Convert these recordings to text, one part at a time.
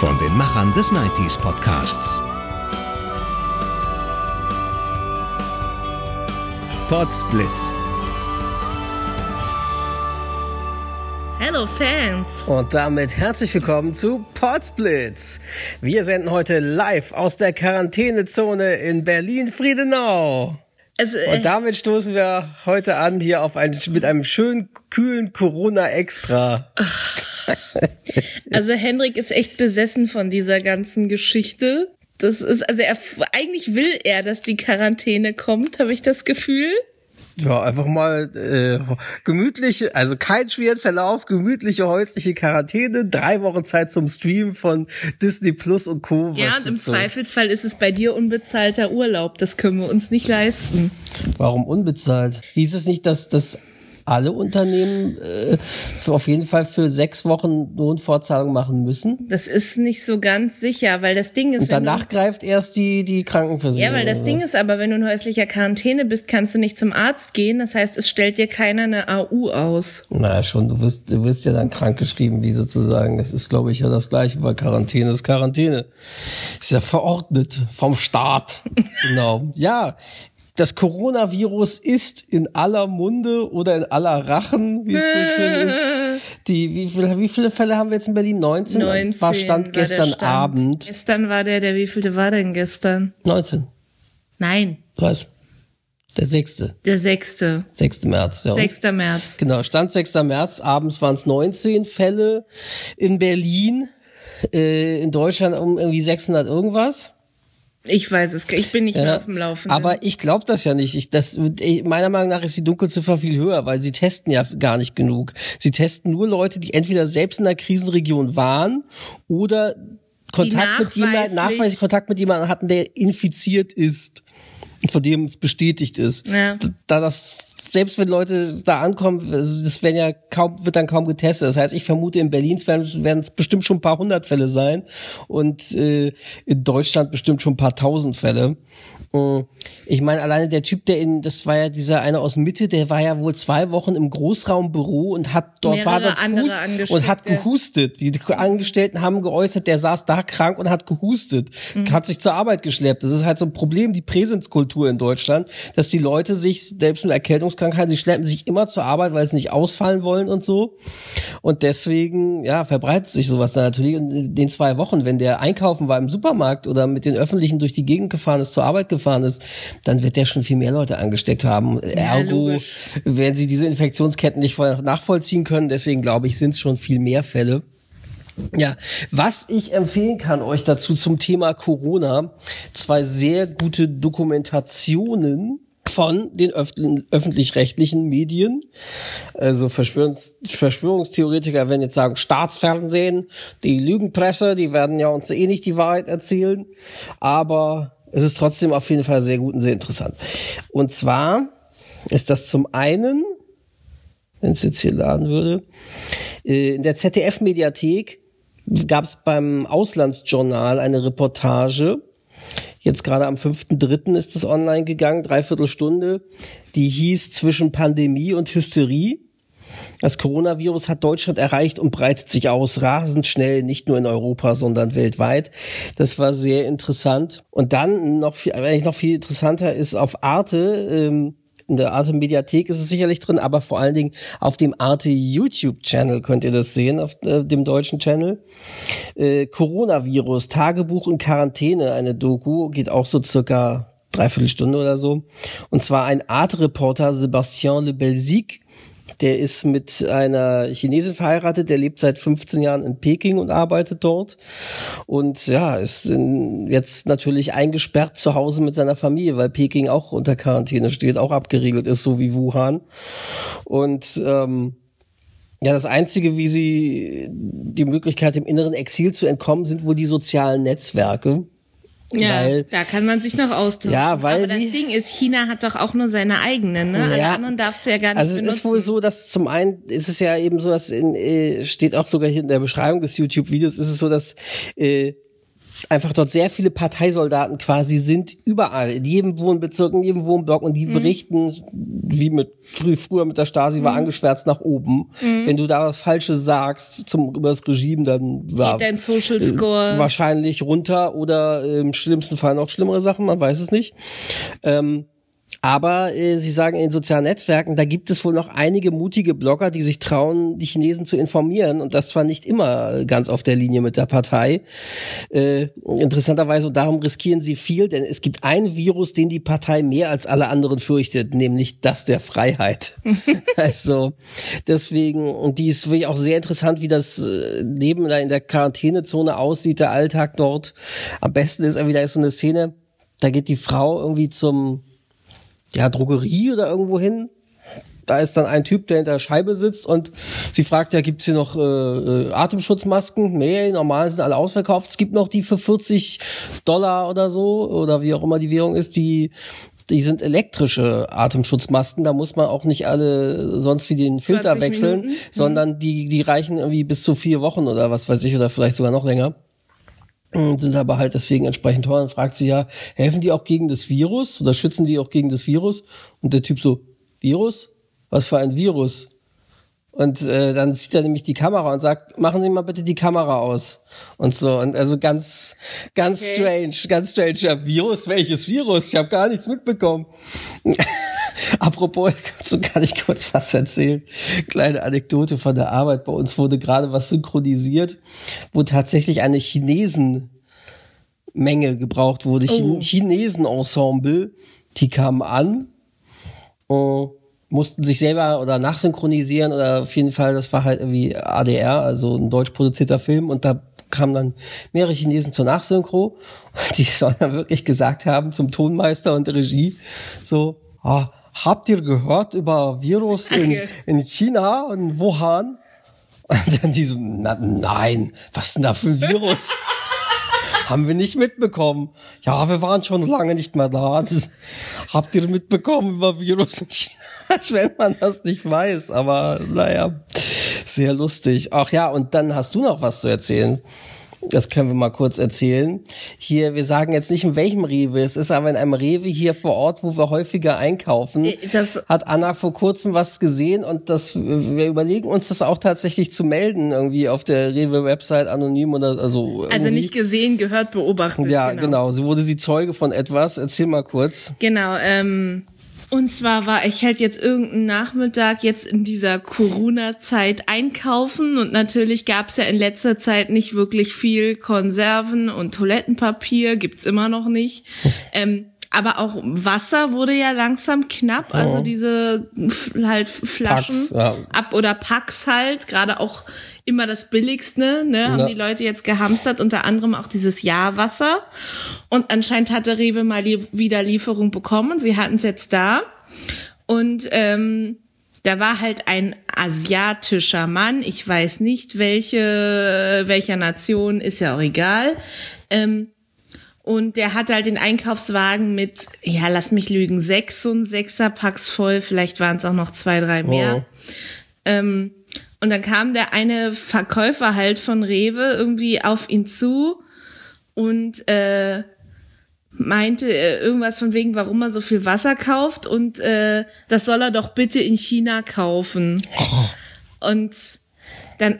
Von den Machern des 90s Podcasts. Podsblitz. Hello Fans! Und damit herzlich willkommen zu Podsblitz. Wir senden heute live aus der Quarantänezone in Berlin-Friedenau. Also, äh, Und damit stoßen wir heute an hier auf einen, mit einem schönen, kühlen Corona-Extra. Also Henrik ist echt besessen von dieser ganzen Geschichte. Das ist, also er, eigentlich will er, dass die Quarantäne kommt, habe ich das Gefühl. Ja, einfach mal äh, gemütliche, also kein schweren Verlauf, gemütliche häusliche Quarantäne, drei Wochen Zeit zum Stream von Disney Plus und Co. ja, und im so- Zweifelsfall ist es bei dir unbezahlter Urlaub. Das können wir uns nicht leisten. Warum unbezahlt? Hieß es nicht, dass dass alle Unternehmen äh, auf jeden Fall für sechs Wochen Lohnfortzahlung machen müssen? Das ist nicht so ganz sicher, weil das Ding ist, Und wenn danach greift erst die die du, Krankenversicherung. ja, weil das Ding ist aber, wenn du in häuslicher Quarantäne bist, kannst du nicht zum Arzt gehen. Das heißt, es stellt dir keiner eine AU aus. Naja, schon, du wirst, du wirst ja dann krankgeschrieben, wie sozusagen. Das ist, glaube ich, ja das Gleiche, weil Quarantäne ist Quarantäne. Ist ja verordnet vom Staat. genau. Ja. Das Coronavirus ist in aller Munde oder in aller Rachen, wie es so schön ist. Die, wie viele, wie viele Fälle haben wir jetzt in Berlin? 19? 19 War Stand der gestern Stand. Abend. Gestern war der, der wievielte war denn gestern? 19. Nein, Was? Der 6. der sechste. 6. März, ja. 6. März. Genau, Stand 6. März, abends waren es 19 Fälle in Berlin, äh, in Deutschland um irgendwie 600 irgendwas. Ich weiß es, ich bin nicht mehr Ja, auf dem Laufenden. Aber ich glaube das ja nicht. Ich, das, ich, meiner Meinung nach ist die Dunkelziffer viel höher, weil sie testen ja gar nicht genug. Sie testen nur Leute, die entweder selbst in einer Krisenregion waren oder Kontakt mit jemandem, nachweislich- Kontakt mit jemandem hatten, der infiziert ist. und Von dem es bestätigt ist. Ja. Da das selbst wenn Leute da ankommen, das werden ja kaum, wird dann kaum getestet. Das heißt, ich vermute, in Berlin werden, es bestimmt schon ein paar hundert Fälle sein und äh, in Deutschland bestimmt schon ein paar tausend Fälle. Äh, Ich meine, alleine der Typ, der in, das war ja dieser eine aus Mitte, der war ja wohl zwei Wochen im Großraumbüro und hat dort war dort und hat gehustet. Die Angestellten haben geäußert, der saß da krank und hat gehustet, Mhm. hat sich zur Arbeit geschleppt. Das ist halt so ein Problem, die Präsenzkultur in Deutschland, dass die Leute sich selbst mit Erkältungskrankheiten, sie schleppen sich immer zur Arbeit, weil sie nicht ausfallen wollen und so. Und deswegen, ja, verbreitet sich sowas dann natürlich. Und in den zwei Wochen, wenn der einkaufen war im Supermarkt oder mit den Öffentlichen durch die Gegend gefahren ist, zur Arbeit gefahren ist, dann wird der schon viel mehr Leute angesteckt haben. Ergo logisch. werden sie diese Infektionsketten nicht voll nachvollziehen können. Deswegen glaube ich, sind es schon viel mehr Fälle. Ja, was ich empfehlen kann euch dazu zum Thema Corona, zwei sehr gute Dokumentationen von den öff- öffentlich-rechtlichen Medien. Also Verschwörungs Verschwörungstheoretiker werden jetzt sagen, Staatsfernsehen, die Lügenpresse, die werden ja uns eh nicht die Wahrheit erzählen. Aber es ist trotzdem auf jeden Fall sehr gut und sehr interessant. Und zwar ist das zum einen, wenn es jetzt hier laden würde, äh, in der ZDF-Mediathek gab es beim Auslandsjournal eine Reportage. Jetzt gerade am 5.3. ist es online gegangen, dreiviertel Stunde. Die hieß Zwischen Pandemie und Hysterie. Das Coronavirus hat Deutschland erreicht und breitet sich aus rasend schnell, nicht nur in Europa, sondern weltweit. Das war sehr interessant. Und dann noch viel, eigentlich noch viel interessanter ist auf Arte, ähm, in der Arte Mediathek ist es sicherlich drin, aber vor allen Dingen auf dem Arte YouTube Channel könnt ihr das sehen, auf äh, dem deutschen Channel. Äh, Coronavirus, Tagebuch in Quarantäne, eine Doku, geht auch so circa dreiviertel Stunde oder so. Und zwar ein Arte-Reporter, Sebastian Le Belzic, der ist mit einer Chinesin verheiratet, der lebt seit 15 Jahren in Peking und arbeitet dort. Und ja, ist jetzt natürlich eingesperrt zu Hause mit seiner Familie, weil Peking auch unter Quarantäne steht, auch abgeriegelt ist, so wie Wuhan. Und ähm, Ja, das Einzige, wie sie die Möglichkeit, im inneren Exil zu entkommen, sind wohl die sozialen Netzwerke. Ja, weil, da kann man sich noch austauschen. Ja, weil Aber das Ding ist, China hat doch auch nur seine eigenen, ne? Alle anderen darfst du ja gar nicht Also es benutzen. ist wohl so, dass zum einen ist es ja eben so, dass in, äh, steht auch sogar hier in der Beschreibung des YouTube-Videos, ist es so, dass äh, einfach dort sehr viele Parteisoldaten quasi sind, überall, in jedem Wohnbezirk, in jedem Wohnblock und die mhm. berichten, wie mit früher mit der Stasi war mhm. angeschwärzt nach oben. Mhm. Wenn du da was Falsches sagst zum über das Regime, dann war dein Social Score äh, wahrscheinlich runter oder im schlimmsten Fall noch schlimmere Sachen, man weiß es nicht. Ähm, aber äh, Sie sagen, in sozialen Netzwerken, da gibt es wohl noch einige mutige Blogger, die sich trauen, die Chinesen zu informieren. Und das zwar nicht immer ganz auf der Linie mit der Partei. Äh, interessanterweise, und darum riskieren sie viel, denn es gibt ein Virus, den die Partei mehr als alle anderen fürchtet, nämlich das der Freiheit. also deswegen, und die ist wirklich auch sehr interessant, wie das äh, Leben da in der Quarantänezone aussieht, der Alltag dort. Am besten ist irgendwie, da ist so eine Szene, da geht die Frau irgendwie zum ja, Drogerie oder irgendwo hin. Da ist dann ein Typ, der hinter der Scheibe sitzt und sie fragt, ja, gibt's hier noch äh, äh, Atemschutzmasken? Nee, normal sind alle ausverkauft. Es gibt noch die für 40 Dollar oder so, oder wie auch immer die Währung ist, die die sind elektrische Atemschutzmasken, da muss man auch nicht alle sonst wie den Filter wechseln, Minuten. sondern die, die reichen irgendwie bis zu vier Wochen oder was weiß ich, oder vielleicht sogar noch länger sind aber halt deswegen entsprechend teuer. Dann fragt sie ja, helfen die auch gegen das Virus oder schützen die auch gegen das Virus? Und der Typ so, Virus? Was für ein Virus? Und äh, dann zieht er nämlich die Kamera und sagt, machen Sie mal bitte die Kamera aus. Und so. Und also ganz, ganz okay. strange, ganz strange. Ja, Virus, welches Virus? Ich habe gar nichts mitbekommen. Apropos, so kann ich kurz was erzählen. Kleine Anekdote von der Arbeit. Bei uns wurde gerade was synchronisiert, wo tatsächlich eine Chinesenmenge gebraucht wurde. Oh. Chinesen-Ensemble, die kamen an, und mussten sich selber oder nachsynchronisieren oder auf jeden Fall, das war halt irgendwie ADR, also ein deutsch produzierter Film und da kamen dann mehrere Chinesen zur Nachsynchro. Die sollen dann wirklich gesagt haben zum Tonmeister und Regie so, oh, habt ihr gehört über Virus in, in China, in Wuhan? Und dann die so, na, nein, was denn da für ein Virus? Haben wir nicht mitbekommen. Ja, wir waren schon lange nicht mehr da. Das, habt ihr mitbekommen über Virus in China? Als wenn man das nicht weiß. Aber naja, sehr lustig. Ach ja, und dann hast du noch was zu erzählen. Das können wir mal kurz erzählen. Hier, wir sagen jetzt nicht in welchem Rewe es ist, aber in einem Rewe hier vor Ort, wo wir häufiger einkaufen, das hat Anna vor kurzem was gesehen und das, wir überlegen uns das auch tatsächlich zu melden, irgendwie auf der Rewe-Website anonym oder also. Also nicht gesehen, gehört, beobachtet. Ja, genau. genau. So wurde sie Zeuge von etwas. Erzähl mal kurz. Genau, ähm, und zwar war ich halt jetzt irgendeinen Nachmittag jetzt in dieser Corona-Zeit einkaufen und natürlich gab's ja in letzter Zeit nicht wirklich viel Konserven und Toilettenpapier, gibt's immer noch nicht. Ähm, aber auch Wasser wurde ja langsam knapp, also diese halt Flaschen Packs, ja. ab oder Packs halt, gerade auch immer das billigste, ne, haben ja. die Leute jetzt gehamstert, unter anderem auch dieses Jahrwasser. Und anscheinend hatte Rewe mal wieder Lieferung bekommen, sie hatten es jetzt da. Und ähm, da war halt ein asiatischer Mann, ich weiß nicht welche, welcher Nation, ist ja auch egal. Ähm, und der hatte halt den Einkaufswagen mit, ja, lass mich lügen, sechs und sechser Packs voll, vielleicht waren es auch noch zwei, drei mehr. Oh. Ähm, und dann kam der eine Verkäufer halt von Rewe irgendwie auf ihn zu und äh, meinte äh, irgendwas von wegen, warum er so viel Wasser kauft und äh, das soll er doch bitte in China kaufen. Oh. Und dann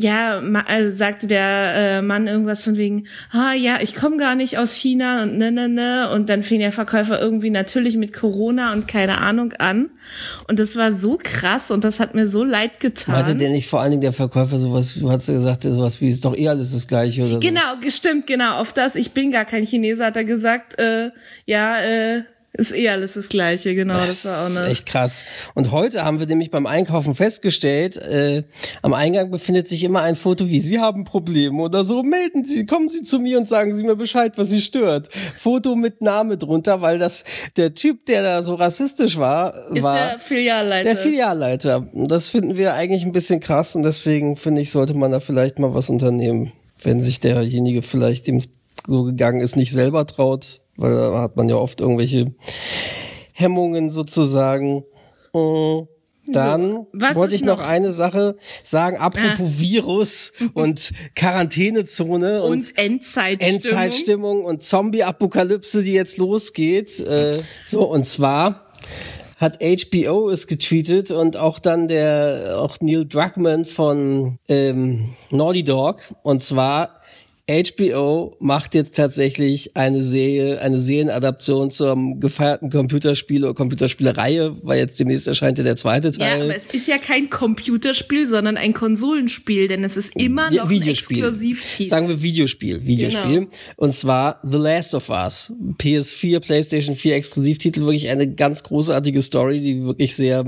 ja, also sagte der äh, Mann irgendwas von wegen, ah ja, ich komme gar nicht aus China und ne, ne, ne. Und dann fing der Verkäufer irgendwie natürlich mit Corona und keine Ahnung an. Und das war so krass und das hat mir so leid getan. Hatte der nicht vor allen Dingen der Verkäufer sowas, du hast ja gesagt, sowas wie, ist doch eh alles das Gleiche oder so. Genau, gestimmt, genau, auf das, ich bin gar kein Chineser, hat er gesagt, äh, ja, äh, Ist eh alles das Gleiche, genau. Das, das war auch. Ist echt krass. Und heute haben wir nämlich beim Einkaufen festgestellt, äh, am Eingang befindet sich immer ein Foto, wie Sie haben Probleme oder so. Melden Sie, kommen Sie zu mir und sagen Sie mir Bescheid, was Sie stört. Foto mit Name drunter, weil das der Typ, der da so rassistisch war, ist war der Filialleiter. Der Filialleiter. Das finden wir eigentlich ein bisschen krass und deswegen finde ich, sollte man da vielleicht mal was unternehmen, wenn sich derjenige vielleicht dem so gegangen ist, nicht selber traut weil da hat man ja oft irgendwelche Hemmungen sozusagen. Mm, dann so, wollte ich noch, noch, eine Sache sagen, apropos ah. Virus und Quarantänezone und, und Endzeitstimmung. Endzeitstimmung und Zombie-Apokalypse, die jetzt losgeht. Äh, so, und zwar hat HBO es getweetet und auch dann der auch Neil Druckmann von ähm, Naughty Dog. Und zwar HBO macht jetzt tatsächlich eine Serie, eine Serienadaption zum gefeierten Computerspiel oder Computerspielereihe, weil jetzt demnächst erscheint ja der zweite Teil. Ja, aber es ist ja kein Computerspiel, sondern ein Konsolenspiel, denn es ist immer noch Videospiel. ein Exklusivtitel. Sagen wir Videospiel, Videospiel. Genau. Und zwar The Last of Us. PS4, PlayStation 4 Exklusivtitel, wirklich eine ganz großartige Story, die wirklich sehr,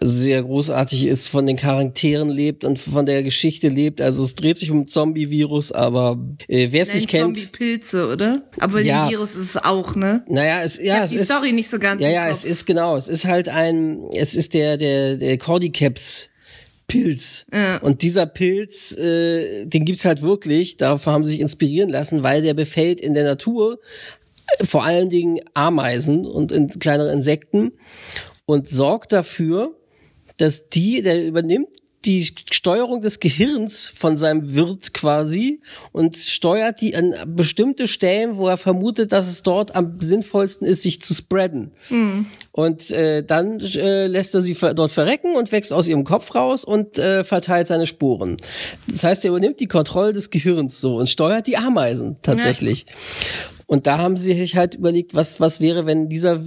sehr großartig ist, von den Charakteren lebt und von der Geschichte lebt. Also es dreht sich um Zombie-Virus, aber aber äh, wer es nicht kennt. Zombie-Pilze, oder? Aber ja. Virus ist es auch, ne? Naja, es, ja, es die ist. die Story nicht so ganz. Ja, ja, es ist genau. Es ist halt ein, es ist der, der, der Cordyceps. Pilz. Ja. Und dieser Pilz, äh, den gibt's halt wirklich. Dafür haben sie sich inspirieren lassen, weil der befällt in der Natur vor allen Dingen Ameisen und in kleinere Insekten und sorgt dafür, dass die, der übernimmt die Steuerung des Gehirns von seinem Wirt quasi und steuert die an bestimmte Stellen, wo er vermutet, dass es dort am sinnvollsten ist, sich zu spreaden. Mhm. Und äh, dann äh, lässt er sie dort verrecken und wächst aus ihrem Kopf raus und äh, verteilt seine Sporen. Das heißt, er übernimmt die Kontrolle des Gehirns so und steuert die Ameisen tatsächlich. Ja. Und da haben sie sich halt überlegt, was, was wäre, wenn dieser,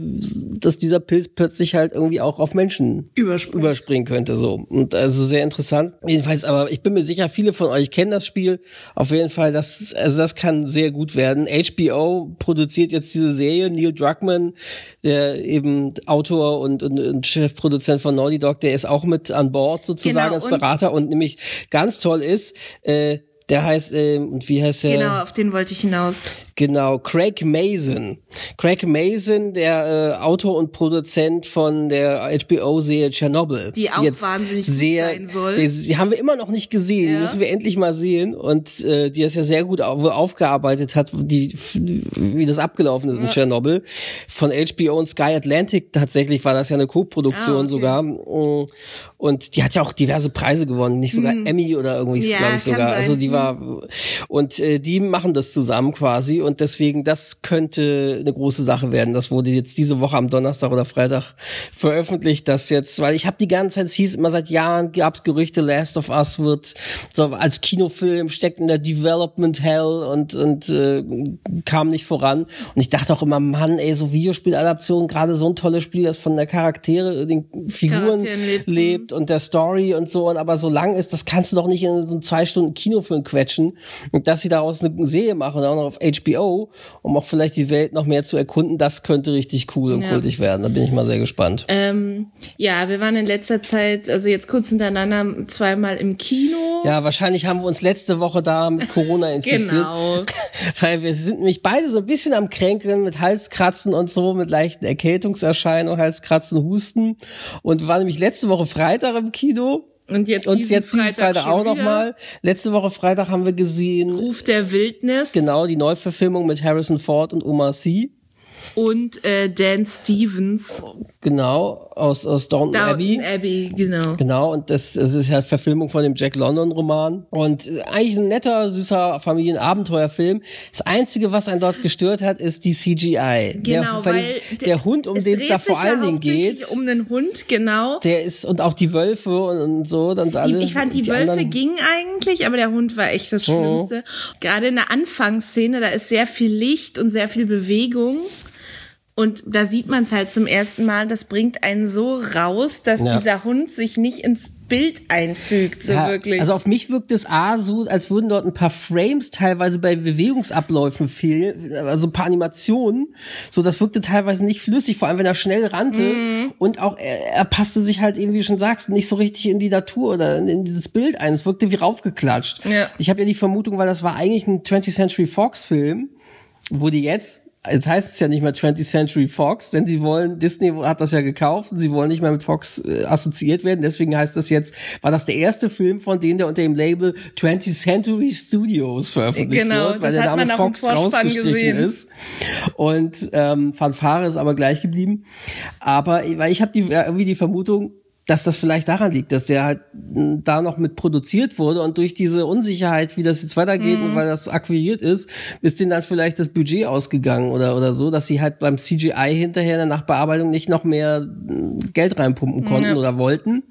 dass dieser Pilz plötzlich halt irgendwie auch auf Menschen Überspringt. überspringen könnte, so. Und also sehr interessant. Jedenfalls, aber ich bin mir sicher, viele von euch kennen das Spiel. Auf jeden Fall, das, also das kann sehr gut werden. HBO produziert jetzt diese Serie. Neil Druckmann, der eben Autor und, und, und Chefproduzent von Naughty Dog, der ist auch mit an Bord sozusagen genau, als Berater und, und nämlich ganz toll ist, äh, der heißt, äh, und wie heißt er? Genau, auf den wollte ich hinaus. Genau, Craig Mason. Craig Mason, der äh, Autor und Produzent von der HBO-Serie Chernobyl. Die auch die jetzt wahnsinnig sehr, sein soll. Die, die, haben wir immer noch nicht gesehen, ja. die müssen wir endlich mal sehen. Und äh, die es ja sehr gut auf, aufgearbeitet hat, die, wie das abgelaufen ist ja. in Chernobyl. Von HBO und Sky Atlantic tatsächlich war das ja eine Co-Produktion ah, okay. sogar. Und die hat ja auch diverse Preise gewonnen, nicht sogar hm. Emmy oder irgendwie, ja, glaube ich sogar. Sein. Also die war und äh, die machen das zusammen quasi und deswegen, das könnte eine große Sache werden. Das wurde jetzt diese Woche am Donnerstag oder Freitag veröffentlicht, das jetzt, weil ich habe die ganze Zeit, es hieß immer seit Jahren, gab's Gerüchte, Last of Us wird so als Kinofilm, steckt in der Development Hell und, und äh, kam nicht voran. Und ich dachte auch immer, Mann, ey, so Videospieladaption, gerade so ein tolles Spiel, das von der Charaktere, den Figuren lebt. lebt. und der Story und so, und aber so lang ist, das kannst du doch nicht in so zwei Stunden Kinofilm quetschen. Und dass sie daraus eine Serie machen, auch noch auf HBO HBO, um auch vielleicht die Welt noch mehr zu erkunden. Das könnte richtig cool und ja. kultig werden. Da bin ich mal sehr gespannt. Ähm, ja, wir waren in letzter Zeit, also jetzt kurz hintereinander, zweimal im Kino. Ja, wahrscheinlich haben wir uns letzte Woche da mit Corona infiziert. genau. Weil wir sind nämlich beide so ein bisschen am Kränkeln mit Halskratzen und so, mit leichten Erkältungserscheinungen, Halskratzen, Husten. Und wir waren nämlich letzte Woche Freitag im Kino. Und jetzt, und jetzt Freitag, Freitag auch nochmal. Letzte Woche Freitag haben wir gesehen. Ruf der Wildnis. Genau, die Neuverfilmung mit Harrison Ford und Omar Sy und äh, Dan Stevens. Genau, aus, aus Downton, Downton Abbey. Abbey, genau. Genau, und das, das ist ja Verfilmung von dem Jack London-Roman. Und äh, eigentlich ein netter, süßer Familienabenteuerfilm. Das Einzige, was einen dort gestört hat, ist die CGI. Genau, der, weil der Hund, um den es da vor allen Dingen geht. um den Hund, genau. Der ist, und auch die Wölfe und, und so. Und alle, ich fand, die, die Wölfe gingen eigentlich, aber der Hund war echt das mhm. Schlimmste. Oh. Gerade in der Anfangsszene, da ist sehr viel Licht und sehr viel Bewegung. Und da sieht man es halt zum ersten Mal, das bringt einen so raus, dass Ja. dieser Hund sich nicht ins Bild einfügt, so Ja, wirklich. Also auf mich wirkt es A so, als würden dort ein paar Frames teilweise bei Bewegungsabläufen fehlen, also ein paar Animationen. So, das wirkte teilweise nicht flüssig, vor allem wenn er schnell rannte. Mhm. Und auch er, er passte sich halt eben, wie du schon sagst, nicht so richtig in die Natur oder in, in dieses Bild ein. Es wirkte wie raufgeklatscht. Ja. Ich habe ja die Vermutung, weil das war eigentlich ein 20th Century Fox Film, wo die jetzt Jetzt heißt es ja nicht mehr 20th Century Fox, denn sie wollen, Disney hat das ja gekauft und sie wollen nicht mehr mit Fox äh, assoziiert werden. Deswegen heißt das jetzt, war das der erste Film von denen, der unter dem Label 20th Century Studios veröffentlicht Genau, wird, weil der Name Fox rausgestrichen gesehen. ist. Und ähm, Fanfare ist aber gleich geblieben. Aber weil ich habe die, irgendwie die Vermutung, dass das vielleicht daran liegt, dass der halt mh, da noch mit produziert wurde und durch diese Unsicherheit, wie das jetzt weitergeht Mhm. und weil das so akquiriert ist, ist denen dann vielleicht das Budget ausgegangen oder oder so, dass sie halt beim CGI hinterher in der Nachbearbeitung nicht noch mehr mh, Geld reinpumpen konnten Ja. oder wollten.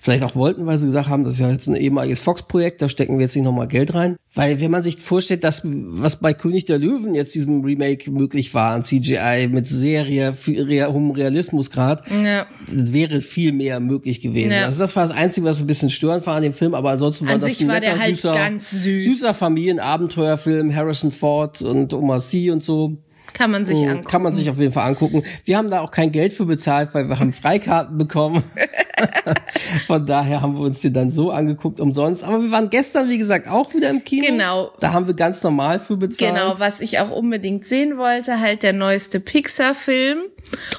Vielleicht auch wollten, weil sie gesagt haben, das ist ja jetzt ein ehemaliges Fox-Projekt, da stecken wir jetzt nicht nochmal Geld rein. Weil wenn man sich vorstellt, dass was bei König der Löwen jetzt diesem Remake möglich war an CGI mit rea- hohem Realismusgrad, Ja. wäre viel mehr möglich gewesen. Ja. Also das war das Einzige, was ein bisschen störend war an dem Film, aber ansonsten war An das ein war der netter, halt süßer, ganz süß. süßer Familienabenteuerfilm, Harrison Ford und Omar Sy und so. Kann man sich Oh, angucken. Kann man sich auf jeden Fall angucken. Wir haben da auch kein Geld für bezahlt, weil wir haben Freikarten bekommen. Von daher haben wir uns die dann so angeguckt, umsonst. Aber wir waren gestern, wie gesagt, auch wieder im Kino. Genau. Da haben wir ganz normal für bezahlt. Genau, was ich auch unbedingt sehen wollte, halt der neueste Pixar-Film,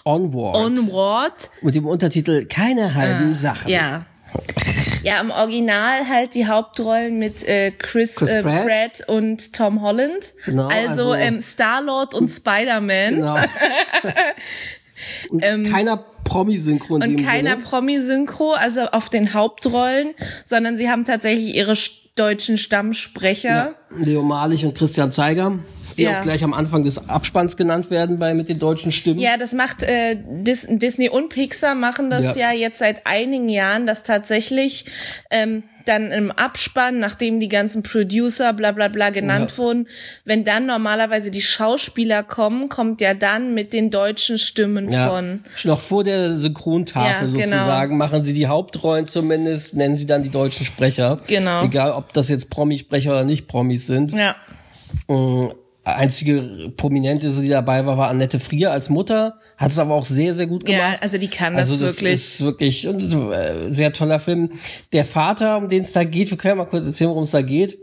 Onward. Onward. Mit dem Untertitel Keine halben Sachen. Ah, Ja. Ja, im Original halt die Hauptrollen mit äh, Chris, Chris äh, Pratt. Pratt. und Tom Holland. Genau, also also- ähm, Star-Lord und Spider-Man. Genau. und keiner Promi-Synchron in Ähm, Und keiner. Promi-Synchro, also auf den Hauptrollen, sondern sie haben tatsächlich ihre sch- deutschen Stammsprecher. Leo Malich und Christian Zeiger, die Ja. auch gleich am Anfang des Abspanns genannt werden bei mit den deutschen Stimmen. Ja, das macht äh, Dis Disney und Pixar machen das Ja. ja. jetzt seit einigen Jahren, dass tatsächlich ähm, dann im Abspann, nachdem die ganzen Producer bla bla bla genannt Ja. wurden, wenn dann normalerweise die Schauspieler kommen, kommt ja dann mit den deutschen Stimmen Ja, von. noch vor der Synchrontafel Ja, genau. sozusagen machen sie die Hauptrollen zumindest, nennen sie dann die deutschen Sprecher. Genau. Egal, ob das jetzt Promisprecher oder nicht Promis sind. Ja. Einzige Prominente, die dabei war, war Annette Frier als Mutter. Hat es aber auch sehr, sehr gut gemacht. Ja, also die kann das also das wirklich. ist wirklich ein äh, sehr toller Film. Der Vater, um den es da geht, wir können ja mal kurz erzählen, worum es da geht.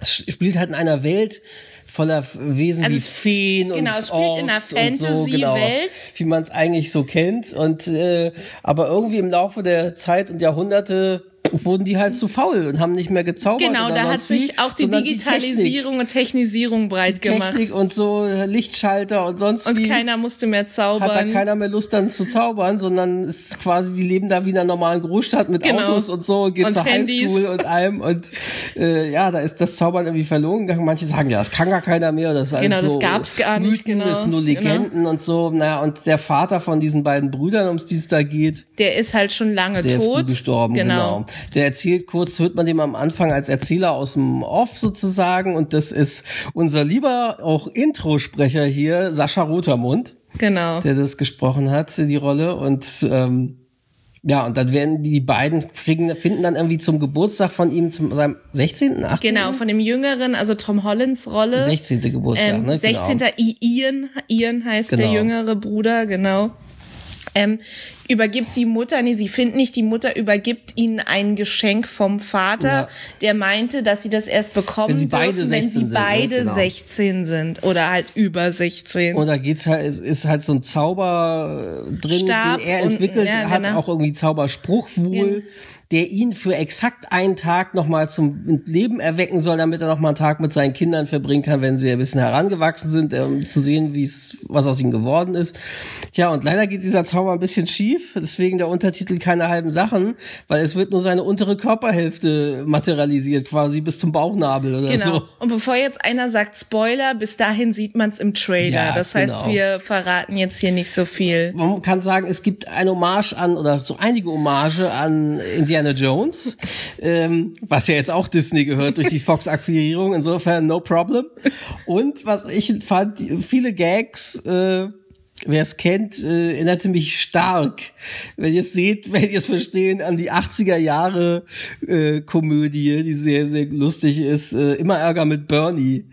Es spielt halt in einer Welt voller Wesen Also wie Feen und genau, es spielt in einer Orks und so, genau, Fantasy-Welt. wie man es eigentlich so kennt. Und äh, aber irgendwie im Laufe der Zeit und Jahrhunderte wurden die halt zu faul und haben nicht mehr gezaubert. Genau, da hat sonst wie, sich auch die Digitalisierung und Technisierung breit die gemacht. Technik und so Lichtschalter und sonst Und wie keiner musste mehr zaubern. hat da keiner mehr Lust dann zu zaubern, sondern ist quasi, die leben da wie in einer normalen Großstadt mit Genau. Autos und so, geht Und zur Handys. Highschool und allem und äh, ja, da ist das Zaubern irgendwie verloren gegangen. Manche sagen, ja, das kann gar keiner mehr, das ist alles Genau, das gab's gar nicht, Mythen, genau. das sind nur Legenden und so. Naja, und der Vater von diesen beiden Brüdern, um die es da geht, Der ist halt schon lange sehr früh tot. gestorben, genau. Der erzählt kurz, hört man dem am Anfang als Erzähler aus dem Off sozusagen und das ist unser lieber auch Introsprecher hier, Sascha Rotermund Genau. der das gesprochen hat, die Rolle. Und ähm, ja, und dann werden die beiden kriegen, finden dann irgendwie zum Geburtstag von ihm, zum seinem 16., 18. Genau, von dem Jüngeren, also Tom Hollands Rolle. 16. Geburtstag, ähm, ne? 16. Genau. Ian, Ian heißt der Genau. jüngere Bruder, genau. Ähm, übergibt die Mutter, nee, sie finden nicht, die Mutter übergibt ihnen ein Geschenk vom Vater, Ja. der meinte, dass sie das erst bekommen Wenn sie beide dürfen, wenn 16 sie sind, ne? beide Genau. 16 sind oder halt über 16. Und da geht's halt, es ist halt so ein Zauber äh, drin, Stab den er und- entwickelt ja, hat, genau. auch irgendwie Zauberspruch wohl, der ihn für exakt einen Tag nochmal zum Leben erwecken soll, damit er nochmal einen Tag mit seinen Kindern verbringen kann, wenn sie ein bisschen herangewachsen sind, um zu sehen, wie es, was aus ihnen geworden ist. Tja, und leider geht dieser Zauber ein bisschen schief, deswegen der Untertitel keine halben Sachen, weil es wird nur seine untere Körperhälfte materialisiert, quasi bis zum Bauchnabel oder Genau. so. Und bevor jetzt einer sagt Spoiler, bis dahin sieht man es im Trailer. Ja, das heißt, genau. wir verraten jetzt hier nicht so viel. man kann sagen, es gibt eine Hommage an, oder so einige Hommage an Indiana Jones, ähm, was ja jetzt auch Disney gehört durch die Fox-Akquirierung, insofern no problem. Und was ich fand, viele Gags, äh, wer es kennt, äh, erinnerte mich stark, wenn ihr es seht, wenn ihr es verstehen, an die 80er Jahre äh, Komödie, die sehr, sehr lustig ist, äh, immer Ärger mit Bernie.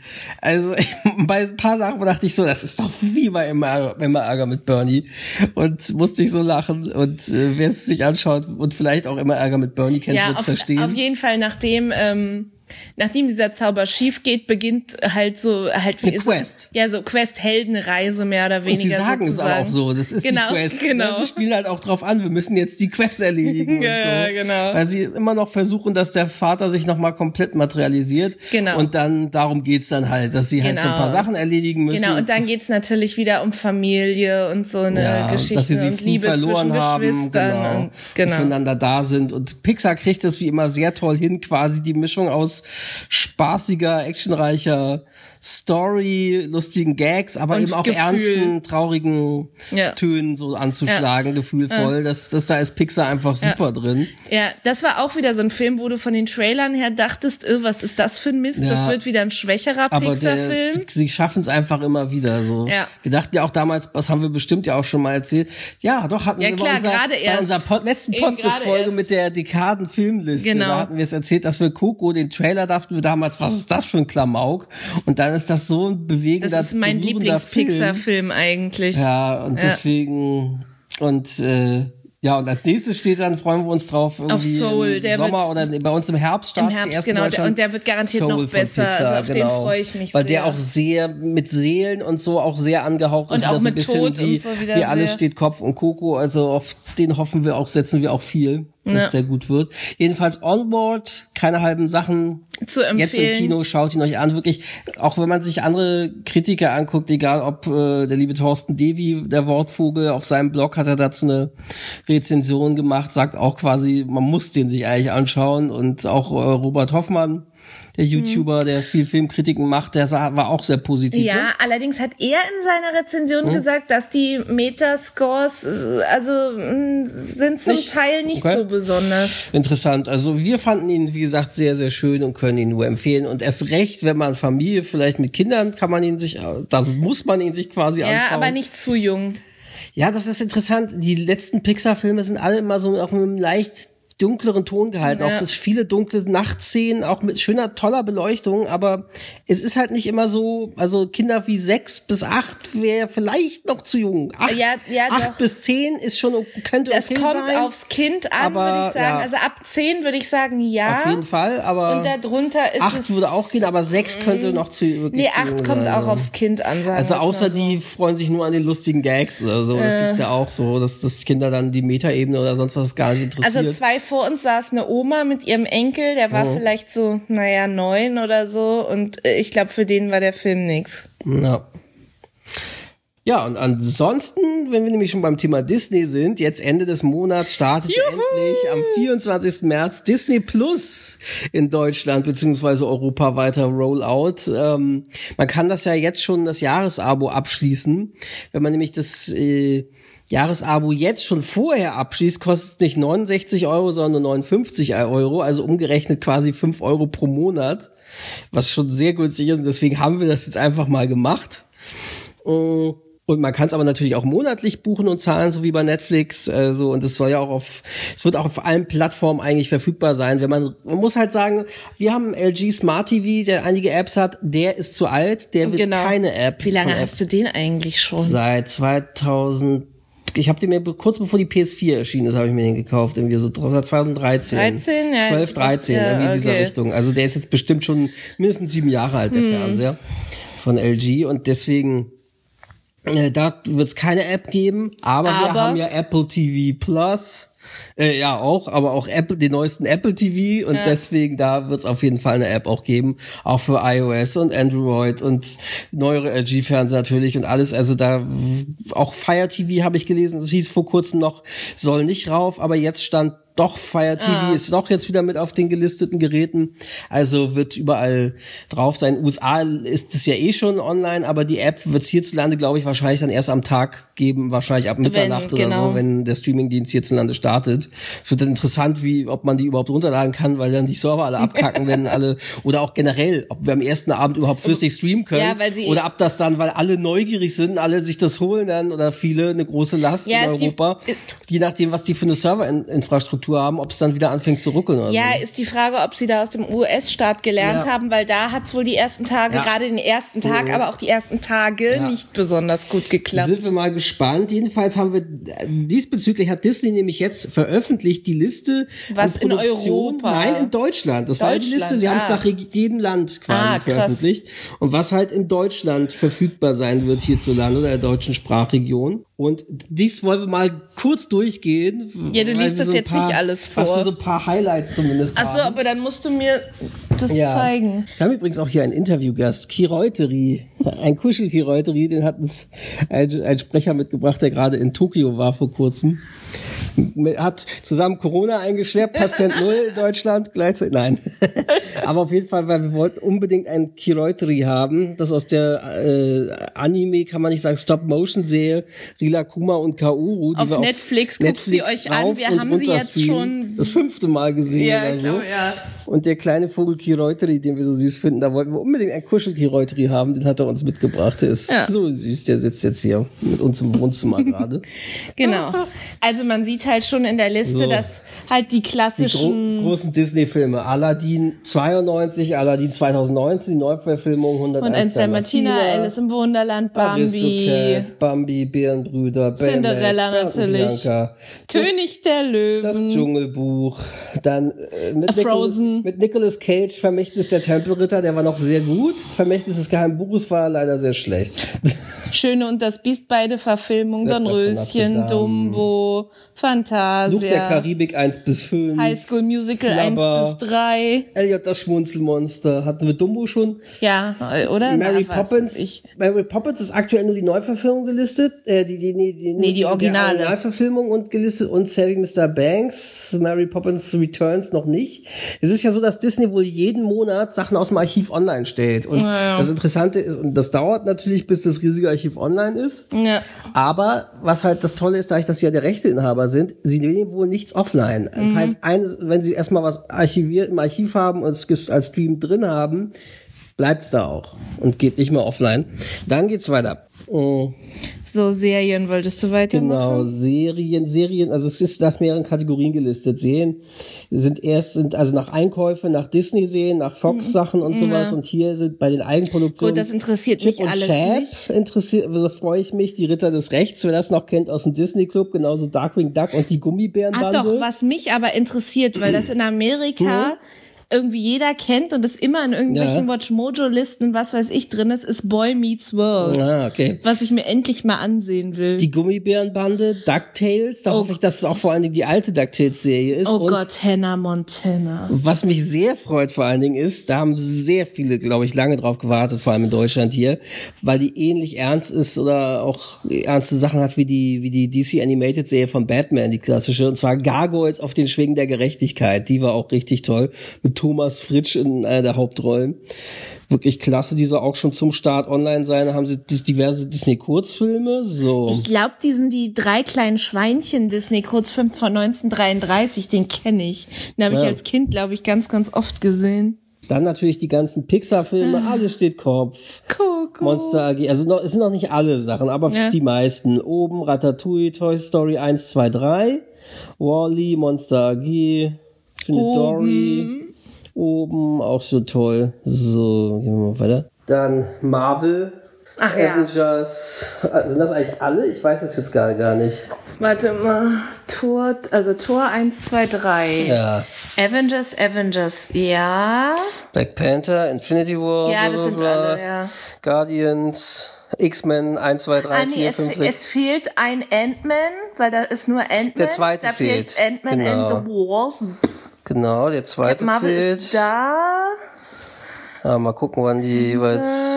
Also bei ein paar Sachen dachte ich so, das ist doch wie bei immer, immer Ärger mit Bernie. Und musste ich so lachen. Und äh, wer es sich anschaut und vielleicht auch immer Ärger mit Bernie kennt, ja, wird es verstehen. auf jeden Fall, nachdem ähm, nachdem dieser Zauber schief geht, beginnt halt so halt Eine so, Quest. ja so Quest Heldenreise mehr oder weniger Und sie sagen es sozusagen. aber auch so, das ist genau, die Quest. Genau. Sie spielen halt auch drauf an, wir müssen jetzt die Quest erledigen Ja, und so. ja, genau. Weil sie immer noch versuchen, dass der Vater sich nochmal komplett materialisiert. Genau. Und dann, darum geht's dann halt, dass sie halt so ein Genau. paar Sachen erledigen müssen. Genau, und dann geht's natürlich wieder um Familie und so eine ja, Geschichte dass sie sie und Liebe verloren zwischen haben, Geschwistern genau, und genau. die füreinander da sind. Und Pixar kriegt das wie immer sehr toll hin, quasi die Mischung aus spaßiger, actionreicher Story, lustigen Gags, aber Und eben auch Gefühl. ernsten, traurigen Ja. Tönen so anzuschlagen, gefühlvoll. Das, das da ist Pixar einfach super drin. Ja, das war auch wieder so ein Film, wo du von den Trailern her dachtest, oh, was ist das für ein Mist? Ja. Das wird wieder ein schwächerer Pixar-Film. sie, sie schaffen es einfach immer wieder so. Ja. Wir dachten ja auch damals, was haben wir bestimmt ja auch schon mal erzählt. Ja, doch hatten Ja, wir klar, gerade bei erst. unserer Pod letzten Podcast-Folge mit der Dekaden-Filmliste. Genau. Da hatten wir es erzählt, dass wir Coco, den Trailer, dachten wir damals, was ist das für ein Klamauk? Und dann ist das so ein bewegender, Das ist mein. Lieblings-Pixar-Film eigentlich. Ja, und Ja. deswegen, und, äh, ja, und als nächstes steht dann, freuen wir uns drauf, irgendwie Soul, im der Sommer wird- oder bei uns im Herbst Im startet Herbst, die ersten genau, der- und der wird garantiert noch Soul von besser, also auf den freue ich mich Weil der sehr. auch sehr mit Seelen und so auch sehr angehaucht Und ist. wieder auch so ein mit Tod und wie, so wieder wie alles steht Kopf und Coco, also auf den hoffen wir auch, setzen wir auch viel, dass Ja. der gut wird. Jedenfalls Onboard, keine halben Sachen. Zu Jetzt im empfehlen. Kino, schaut ihn euch an, wirklich, auch wenn man sich andere Kritiker anguckt, egal ob äh, der liebe Thorsten Devi, der Wortvogel, auf seinem Blog hat er dazu eine Rezension gemacht, sagt auch quasi, man muss den sich eigentlich anschauen und auch äh, Robert Hoffmann, der Mhm. YouTuber, der viel Filmkritiken macht, der sah, war auch sehr positiv. Ja, ne? allerdings hat er in seiner Rezension Hm? gesagt, dass die Metascores, äh, also mh, sind zum Nicht? Teil nicht Okay. so besonders. Interessant. Also wir fanden ihn, wie gesagt, sehr, sehr schön und können ihn nur empfehlen. Und erst recht, wenn man Familie vielleicht mit Kindern, kann man ihn sich, das muss man ihn sich quasi anschauen. Ja, aber nicht zu jung. Ja, das ist interessant. Die letzten Pixar-Filme sind alle immer so auf einem leicht dunkleren Ton gehalten. Ja. Auch viele dunkle Nachtszenen, auch mit schöner, toller Beleuchtung. Aber es ist halt nicht immer so, also Kinder wie sechs bis acht wäre vielleicht noch zu jung. Acht, Ja, ja, acht bis zehn ist schon, könnte Das okay kommt sein. aufs Kind an, würde ich sagen. Also ab 10 würde ich sagen, ja. Auf jeden Fall, aber Und darunter ist acht würde auch gehen, aber sechs könnte noch zu wirklich Nee, zu 8 kommt sein, auch aufs Kind an, sagen Also außer so. die freuen sich nur an den lustigen Gags oder so. Das gibt's ja auch so, dass, dass Kinder dann die Metaebene oder sonst was gar nicht interessiert. Also zwei vor uns saß eine Oma mit ihrem Enkel, der Oh. war vielleicht so, naja, neun oder so. Und äh, ich glaube, für den war der Film nix. Ja. Ja, und ansonsten, wenn wir nämlich schon beim Thema Disney sind, jetzt Ende des Monats startet endlich am 24. März Disney Plus in Deutschland beziehungsweise Europa weiter Rollout. Ähm, man kann das ja jetzt schon das Jahresabo abschließen. Wenn man nämlich das äh, Jahresabo jetzt schon vorher abschließt, kostet es nicht 69 Euro, sondern nur 59 Euro, also umgerechnet quasi 5 Euro pro Monat, was schon sehr günstig ist. Und deswegen haben wir das jetzt einfach mal gemacht. Äh, Und man kann es aber natürlich auch monatlich buchen und zahlen, so wie bei Netflix. Äh, so und es soll ja auch auf, es wird auch auf allen Plattformen eigentlich verfügbar sein. Wenn man, man muss halt sagen, wir haben LG Smart TV, der einige Apps hat. Der ist zu alt, der wird Genau. keine App. Wie lange hast du den eigentlich schon? Seit 2000. Ich habe den mir kurz bevor die PS4 erschienen ist, habe ich mir den gekauft, irgendwie so 2013. 13? Ja, 12, ich- 13, ja, irgendwie in dieser okay. Richtung. Also der ist jetzt bestimmt schon mindestens sieben Jahre alt, der Fernseher von LG und deswegen äh, da wird es keine App geben, aber, wir Aber- haben ja Apple TV Plus. Äh, ja, auch, aber auch Apple, den neuesten Apple TV und deswegen da wird es auf jeden Fall eine App auch geben, auch für iOS und Android und neuere LG-Fernseher natürlich und alles. Also da auch Fire TV habe ich gelesen, das hieß vor kurzem noch, soll nicht rauf, aber jetzt stand doch Fire TV Ah. ist doch jetzt wieder mit auf den gelisteten Geräten. Also wird überall drauf sein. USA ist es ja eh schon online, aber die App wird es hierzulande, glaube ich, wahrscheinlich dann erst am Tag geben, wahrscheinlich ab Mitternacht oder genau. so, wenn der Streamingdienst hierzulande startet. Es wird dann interessant, wie, ob man die überhaupt runterladen kann, weil dann die Server alle abkacken, wenn alle, oder auch generell, ob wir am ersten Abend überhaupt flüssig streamen können. Ja, weil sie- oder ob das dann, weil alle neugierig sind, alle sich das holen dann oder viele eine große Last Ja, in ist die- Europa. je nachdem, was die für eine Serverinfrastruktur haben, ob es dann wieder anfängt zu ruckeln oder Ja, so. ist die Frage, ob sie da aus dem US-Staat gelernt Ja. haben, weil da hat's wohl die ersten Tage, Ja. gerade den ersten Tag, aber auch die ersten Tage Ja. nicht besonders gut geklappt. Sind wir mal gespannt. Jedenfalls haben wir diesbezüglich hat Disney nämlich jetzt veröffentlicht die Liste Was in Europa? Nein, in Deutschland. Das war die Deutschland, Liste. Sie haben es ah. nach jedem Land quasi Ah, veröffentlicht und was halt in Deutschland verfügbar sein wird hierzulande oder der deutschen Sprachregion. Und dies wollen wir mal kurz durchgehen. Ja, du liest das ein jetzt paar, nicht alles Was vor. wir so ein paar Highlights zumindest Ach so, haben. aber dann musst du mir das Ja. zeigen. Wir haben übrigens auch hier einen Interviewgast, Kireuteri, ein Kuschel-Kireuteri, den hat uns ein, ein Sprecher mitgebracht, der gerade in Tokio war vor kurzem. Hat zusammen Corona eingeschleppt, Patient Null in Deutschland, gleichzeitig, nein. Aber auf jeden Fall, weil wir wollten unbedingt ein Kireuteri haben, das aus der äh, Anime, kann man nicht sagen, Stop-Motion-Serie, Rila Kuma und Kaoru. Die Auf wir Netflix, guckt sie euch an. Wir haben sie jetzt schon- Das fünfte Mal gesehen Ja, oder so. glaube, ja. Und der kleine Vogel Kireuteri, den wir so süß finden, da wollten wir unbedingt einen Kuschel-Kireuteri haben, den hat er uns mitgebracht. Der ist Ja. so süß, der sitzt jetzt hier mit uns im Wohnzimmer gerade. Genau. Also man sieht halt schon in der Liste, So. dass halt die Die klassischen gro großen Disney-Filme. Aladdin 92, Aladdin 2019, die Neuverfilmung 101 und eins der Martina, Alice im Wunderland, Bambi, Bambi, Bärenbrüder, Cinderella und natürlich. Bianca, König der das Löwen. Dschungelbuch, dann äh, mit, Frozen. Mit Nicolas Cage, Vermächtnis der Tempelritter, der war noch sehr gut. Vermächtnis des geheimen Buches war leider sehr schlecht. Schöne und das Biest beide Verfilmung, Dornröschen. Dumbo, Fluch der Fantasia, Karibik 1 bis 5. High School Musical Flubber. 1 bis 3. Elliot das Schmunzelmonster. Hatten wir Dumbo schon? Ja, oder? Mary Na, Poppins. Mary Poppins ist aktuell nur die Neuverfilmung gelistet. Äh, die, die, die, die, Nee, die Originale. Originalverfilmung und gelistet und Saving Mr. Banks. Mary Poppins Returns noch nicht. Es ist ja so, dass Disney wohl jeden Monat Sachen aus dem Archiv online stellt. Und Ja, ja. das Interessante ist, und das dauert natürlich, bis das riesige Archiv online ist. Ja. Aber was halt das Tolle ist, da ich das ja der Rechteinhaber sind, sie nehmen wohl nichts offline. Mhm. Das heißt, eines, wenn sie erstmal was archiviert im Archiv haben und es als Stream drin haben, bleibt's da auch und geht nicht mehr offline. Dann geht's weiter. Oh, So, Serien wolltest du weitermachen? Genau, Serien, Serien, also es ist nach mehreren Kategorien gelistet. Serien sind erst, sind also nach Einkäufe, nach Disney-Serien, nach Fox-Sachen und sowas. Und hier sind bei den Eigenproduktionen. Mhm. Gut, das interessiert Chip mich und alles Chap nicht. interessiert, also freue ich mich. Die Ritter des Rechts, wer das noch kennt aus dem Disney Club, genauso Darkwing Duck und die Ah Gummibärenbande. doch, was mich aber interessiert, weil das in Amerika irgendwie jeder kennt und es immer in irgendwelchen Ja. Watch Mojo Listen, was weiß ich drin ist, ist Boy Meets World. Ah, okay. Was ich mir endlich mal ansehen will. Die Gummibärenbande, DuckTales, da hoffe ich, dass es auch vor allen Dingen die alte DuckTales-Serie ist. oh und Gott, Hannah Montana. Was mich sehr freut vor allen Dingen ist, da haben sehr viele, glaube ich, lange drauf gewartet, vor allem in Deutschland hier, weil die ähnlich ernst ist oder auch ernste Sachen hat wie die, wie die DC Animated Serie von Batman, die klassische, und zwar Gargoyles auf den Schwingen der Gerechtigkeit. Die war auch richtig toll, mit Thomas Fritsch in einer der Hauptrollen. Wirklich klasse, die soll auch schon zum Start online sein. Da haben sie diverse Disney-Kurzfilme, so. Ich glaube, die sind die drei kleinen Schweinchen Disney Kurzfilm von 1933, den kenne ich. Den habe ich Ja. als Kind, glaube ich, ganz, ganz oft gesehen. Dann natürlich die ganzen Pixar-Filme, alles steht Kopf. Coco. Monster AG, also noch, es sind noch nicht alle Sachen, aber Ja. die meisten. Oben Ratatouille, Toy Story 1, 2, 3, Wally, Monster AG, Findet Dory, oben auch so toll. So, gehen wir mal weiter. Dann Marvel, Ach ja. Avengers, äh, sind das eigentlich alle? Ich weiß es jetzt gar, gar nicht. Warte mal. Tor, also Tor 1, 2, 3. Ja, Avengers, Avengers, ja. Black Panther, Infinity War, Ja, das sind alle, ja. Guardians, X-Men 1, 2, 3, Ah, nee, 4, es, 5, es 6. fehlt ein Ant-Man, weil da ist nur Ant-Man. Der zweite da fehlt, Ant-Man genau. and the Wasp. Genau, der zweite Captain Marvel fehlt. ist da. Ja, mal gucken, wann die jeweils,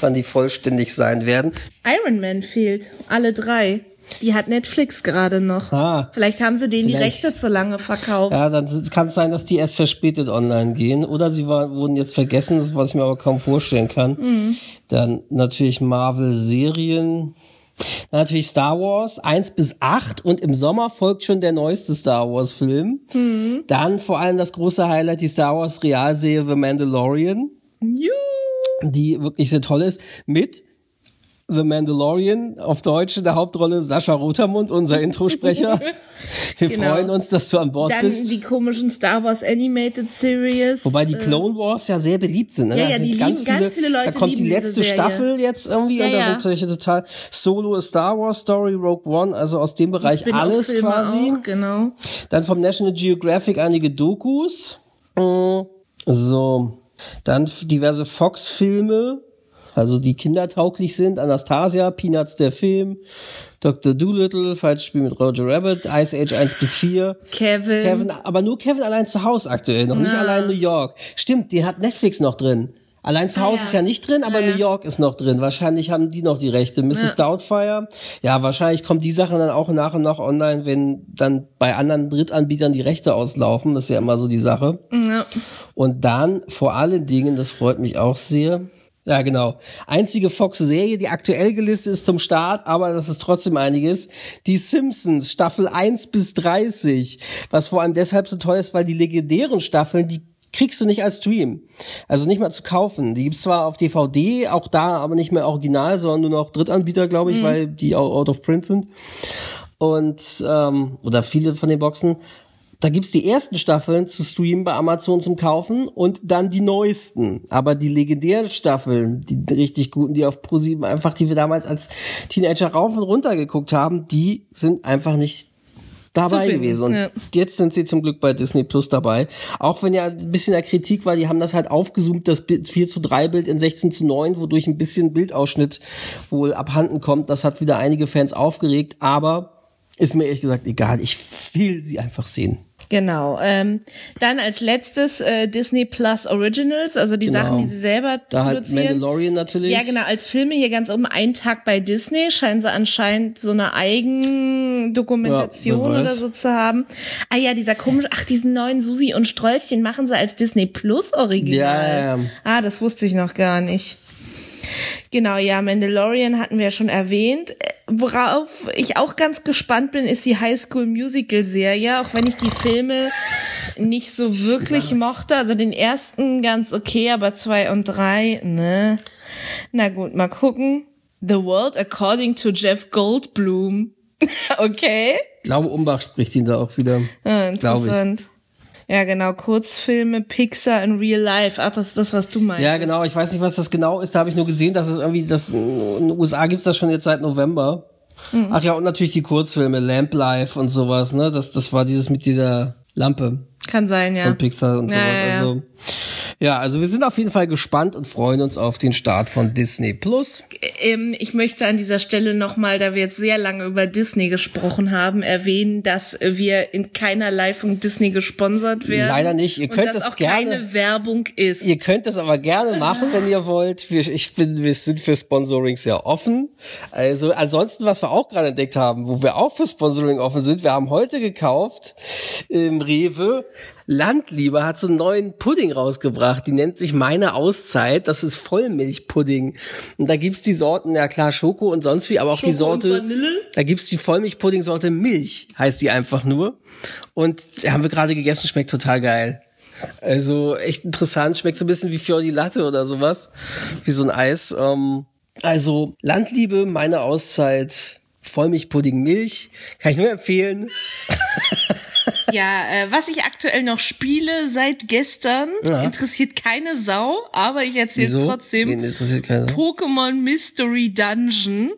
wann die vollständig sein werden. Iron Man fehlt. Alle drei. Die hat Netflix gerade noch. Ah. Vielleicht haben sie denen die Vielleicht. Rechte zu lange verkauft. Ja, dann kann es sein, dass die erst verspätet online gehen. Oder sie war, wurden jetzt vergessen, das was ich mir aber kaum vorstellen kann. Mhm. Dann natürlich Marvel-Serien. Dann natürlich Star Wars 1 bis 8 und im Sommer folgt schon der neueste Star Wars Film. Mhm. Dann vor allem das große Highlight, die Star Wars Realserie The Mandalorian, Juhu. die wirklich sehr toll ist, mit The Mandalorian, auf Deutsch in der Hauptrolle Sascha Rotermund, unser Introsprecher. Wir Genau. freuen uns, dass du an Bord Dann bist. die komischen Star Wars Animated Series. Wobei die Clone Wars ja sehr beliebt sind. Ne? ja, ja, die lieben- ganz viele Leute Da kommt die letzte. Staffel jetzt irgendwie Ja, und da ja. sind solche total Solo Star Wars Story, Rogue One, also aus dem Bereich alles quasi. Auch, genau. Dann vom National Geographic einige Dokus. Mm, So. Dann diverse Fox-Filme, also die kindertauglich sind. Anastasia, Peanuts der Film, Dr. Doolittle, Falsches Spiel mit Roger Rabbit, Ice Age 1 bis 4. Kevin. Kevin, aber nur Kevin allein zu Hause aktuell, noch nicht Ah. allein New York. Stimmt, den hat Netflix noch drin. Allein zu Hause ja. ist ja nicht drin, aber Ja, ja. New York ist noch drin. Wahrscheinlich haben die noch die Rechte. Mrs. Doubtfire. Ja, wahrscheinlich kommt die Sache dann auch nach und nach online, wenn dann bei anderen Drittanbietern die Rechte auslaufen. Das ist ja immer so die Sache. Und dann vor allen Dingen, das freut mich auch sehr. Ja, genau. Einzige Fox-Serie, die aktuell gelistet ist zum Start, aber das ist trotzdem einiges. Die Simpsons, Staffel 1 bis 30. Was vor allem deshalb so toll ist, weil die legendären Staffeln, die kriegst du nicht als Stream. Also nicht mal zu kaufen. Die gibt's zwar auf DVD, auch da aber nicht mehr original, sondern nur noch Drittanbieter, glaube ich, weil die out of print sind. Und, ähm, oder viele von den Boxen. Da gibt's die ersten Staffeln zu streamen bei Amazon zum Kaufen und dann die neuesten. Aber die legendären Staffeln, die richtig guten, die auf ProSieben einfach, die wir damals als Teenager rauf und runter geguckt haben, die sind einfach nicht dabei gewesen. Und ja. jetzt sind sie zum Glück bei Disney Plus dabei. Auch wenn ja ein bisschen der Kritik war, die haben das halt aufgezoomt, das Bild- 4 zu 3 Bild in 16 zu 9, wodurch ein bisschen Bildausschnitt wohl abhanden kommt. Das hat wieder einige Fans aufgeregt, aber ist mir ehrlich gesagt egal. Ich will sie einfach sehen. Genau. Ähm, dann als letztes äh, Disney Plus Originals, also die Genau. Sachen, die sie selber Da halt produzieren. Mandalorian natürlich. Ja, genau, als Filme hier ganz oben, ein Tag bei Disney, scheinen sie anscheinend so eine Eigendokumentation Ja, oder so zu haben. Ah ja, dieser komische, ach, diesen neuen Susi und Strollchen machen sie als Disney Plus Original. Ja, ja, ja. Ah, das wusste ich noch gar nicht. Genau, ja, Mandalorian hatten wir ja schon erwähnt. Worauf ich auch ganz gespannt bin, ist die High School Musical Serie, auch wenn ich die Filme nicht so wirklich mochte. Also den ersten ganz okay, aber zwei und drei, ne. Na gut, mal gucken. The World According to Jeff Goldblum. okay. Ich glaube, Umbach spricht ihn da auch wieder. Ah, Glaube ich. interessant. Ja, genau, Kurzfilme, Pixar in Real Life. Ach, das ist das, was du meinst. Ja, genau. Ich weiß nicht, was das genau ist. Da habe ich nur gesehen, dass es irgendwie, das in den USA gibt's das schon jetzt seit November. Mhm. Ach ja, und natürlich die Kurzfilme, Lamp Life und sowas, ne? Das, das war dieses mit dieser Lampe Kann sein, ja. von Pixar und Ja, sowas. ja, ja. Also, ja, also wir sind auf jeden Fall gespannt und freuen uns auf den Start von Disney Plus. Ähm, ich möchte an dieser Stelle nochmal, da wir jetzt sehr lange über Disney gesprochen haben, erwähnen, dass wir in keinerlei von Disney gesponsert werden. Leider nicht. Ihr und könnt dass das auch gerne- keine Werbung ist. Ihr könnt das aber gerne machen, wenn ihr wollt. Wir, ich bin, wir sind für Sponsoring sehr offen. Also ansonsten, was wir auch gerade entdeckt haben, wo wir auch für Sponsoring offen sind, wir haben heute gekauft im Rewe. Landliebe hat so einen neuen Pudding rausgebracht. Die nennt sich Meine Auszeit. Das ist Vollmilchpudding. Und da gibt's die Sorten, ja klar, Schoko und sonst wie, aber auch die Schoko und Sorte. Vanille? Da gibt's die Vollmilchpudding-Sorte Milch, heißt die einfach nur. Und haben wir gerade gegessen, schmeckt total geil. Also echt interessant, schmeckt so ein bisschen wie Fiori Latte oder sowas, wie so ein Eis. Ähm, also Landliebe, meine Auszeit, Vollmilchpudding, Milch, kann ich nur empfehlen. Ja, äh, was ich aktuell noch spiele seit gestern, Ja. interessiert keine Sau, aber ich erzähle trotzdem. Wen interessiert keiner. Pokémon Mystery Dungeon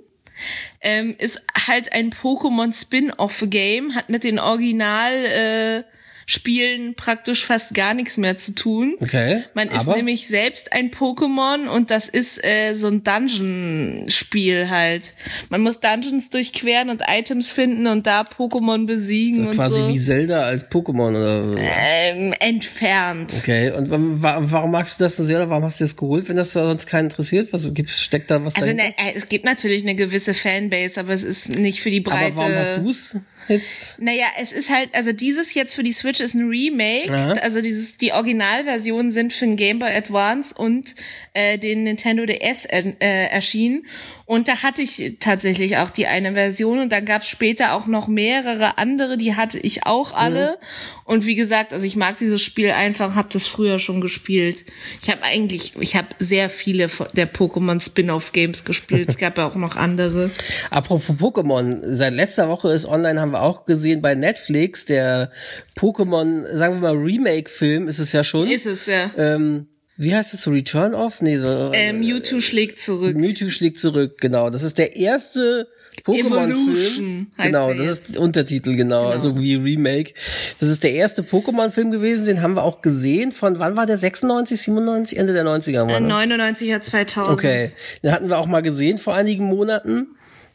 ähm, ist halt ein Pokémon Spin-off Game, hat mit den Original äh, Spielen praktisch fast gar nichts mehr zu tun. Okay, Man ist nämlich selbst ein Pokémon und das ist äh, so ein Dungeon-Spiel halt. Man muss Dungeons durchqueren und Items finden und da Pokémon besiegen Das ist und quasi so. wie Zelda als Pokémon oder ähm, entfernt. Okay, und wa- warum magst du das so sehr oder warum hast du das geholt, wenn das sonst keinen interessiert? Was gibt's, steckt da was Also dahinter? ne, äh, es gibt natürlich eine gewisse Fanbase, aber es ist nicht für die Breite. Aber warum hast du's jetzt? Naja, es ist halt, also dieses jetzt für die Switch ist ein Remake. Aha. Also dieses, die Originalversionen sind für den Game Boy Advance und äh, den Nintendo DS äh, erschienen. Und da hatte ich tatsächlich auch die eine Version und dann gab es später auch noch mehrere andere, die hatte ich auch alle. Und wie gesagt, also ich mag dieses Spiel einfach, habe das früher schon gespielt. Ich habe eigentlich, ich habe sehr viele der Pokémon Spin-off Games gespielt. es gab ja auch noch andere. Apropos Pokémon, seit letzter Woche ist online, haben wir auch gesehen bei Netflix, der Pokémon, sagen wir mal, Remake-Film ist es ja schon. Ist es ja. ähm, wie heißt es? Return of? Nee, so, Äh, Mewtwo schlägt zurück. Mewtwo schlägt zurück, genau. Das ist der erste Pokémon-Film. Genau, der das jetzt. ist der Untertitel, genau, also wie Remake. Das ist der erste Pokémon-Film gewesen, den haben wir auch gesehen. Von wann war der? 96, 97? Ende der 90er war, Äh, ne? 99er 2000. Okay, den hatten wir auch mal gesehen vor einigen Monaten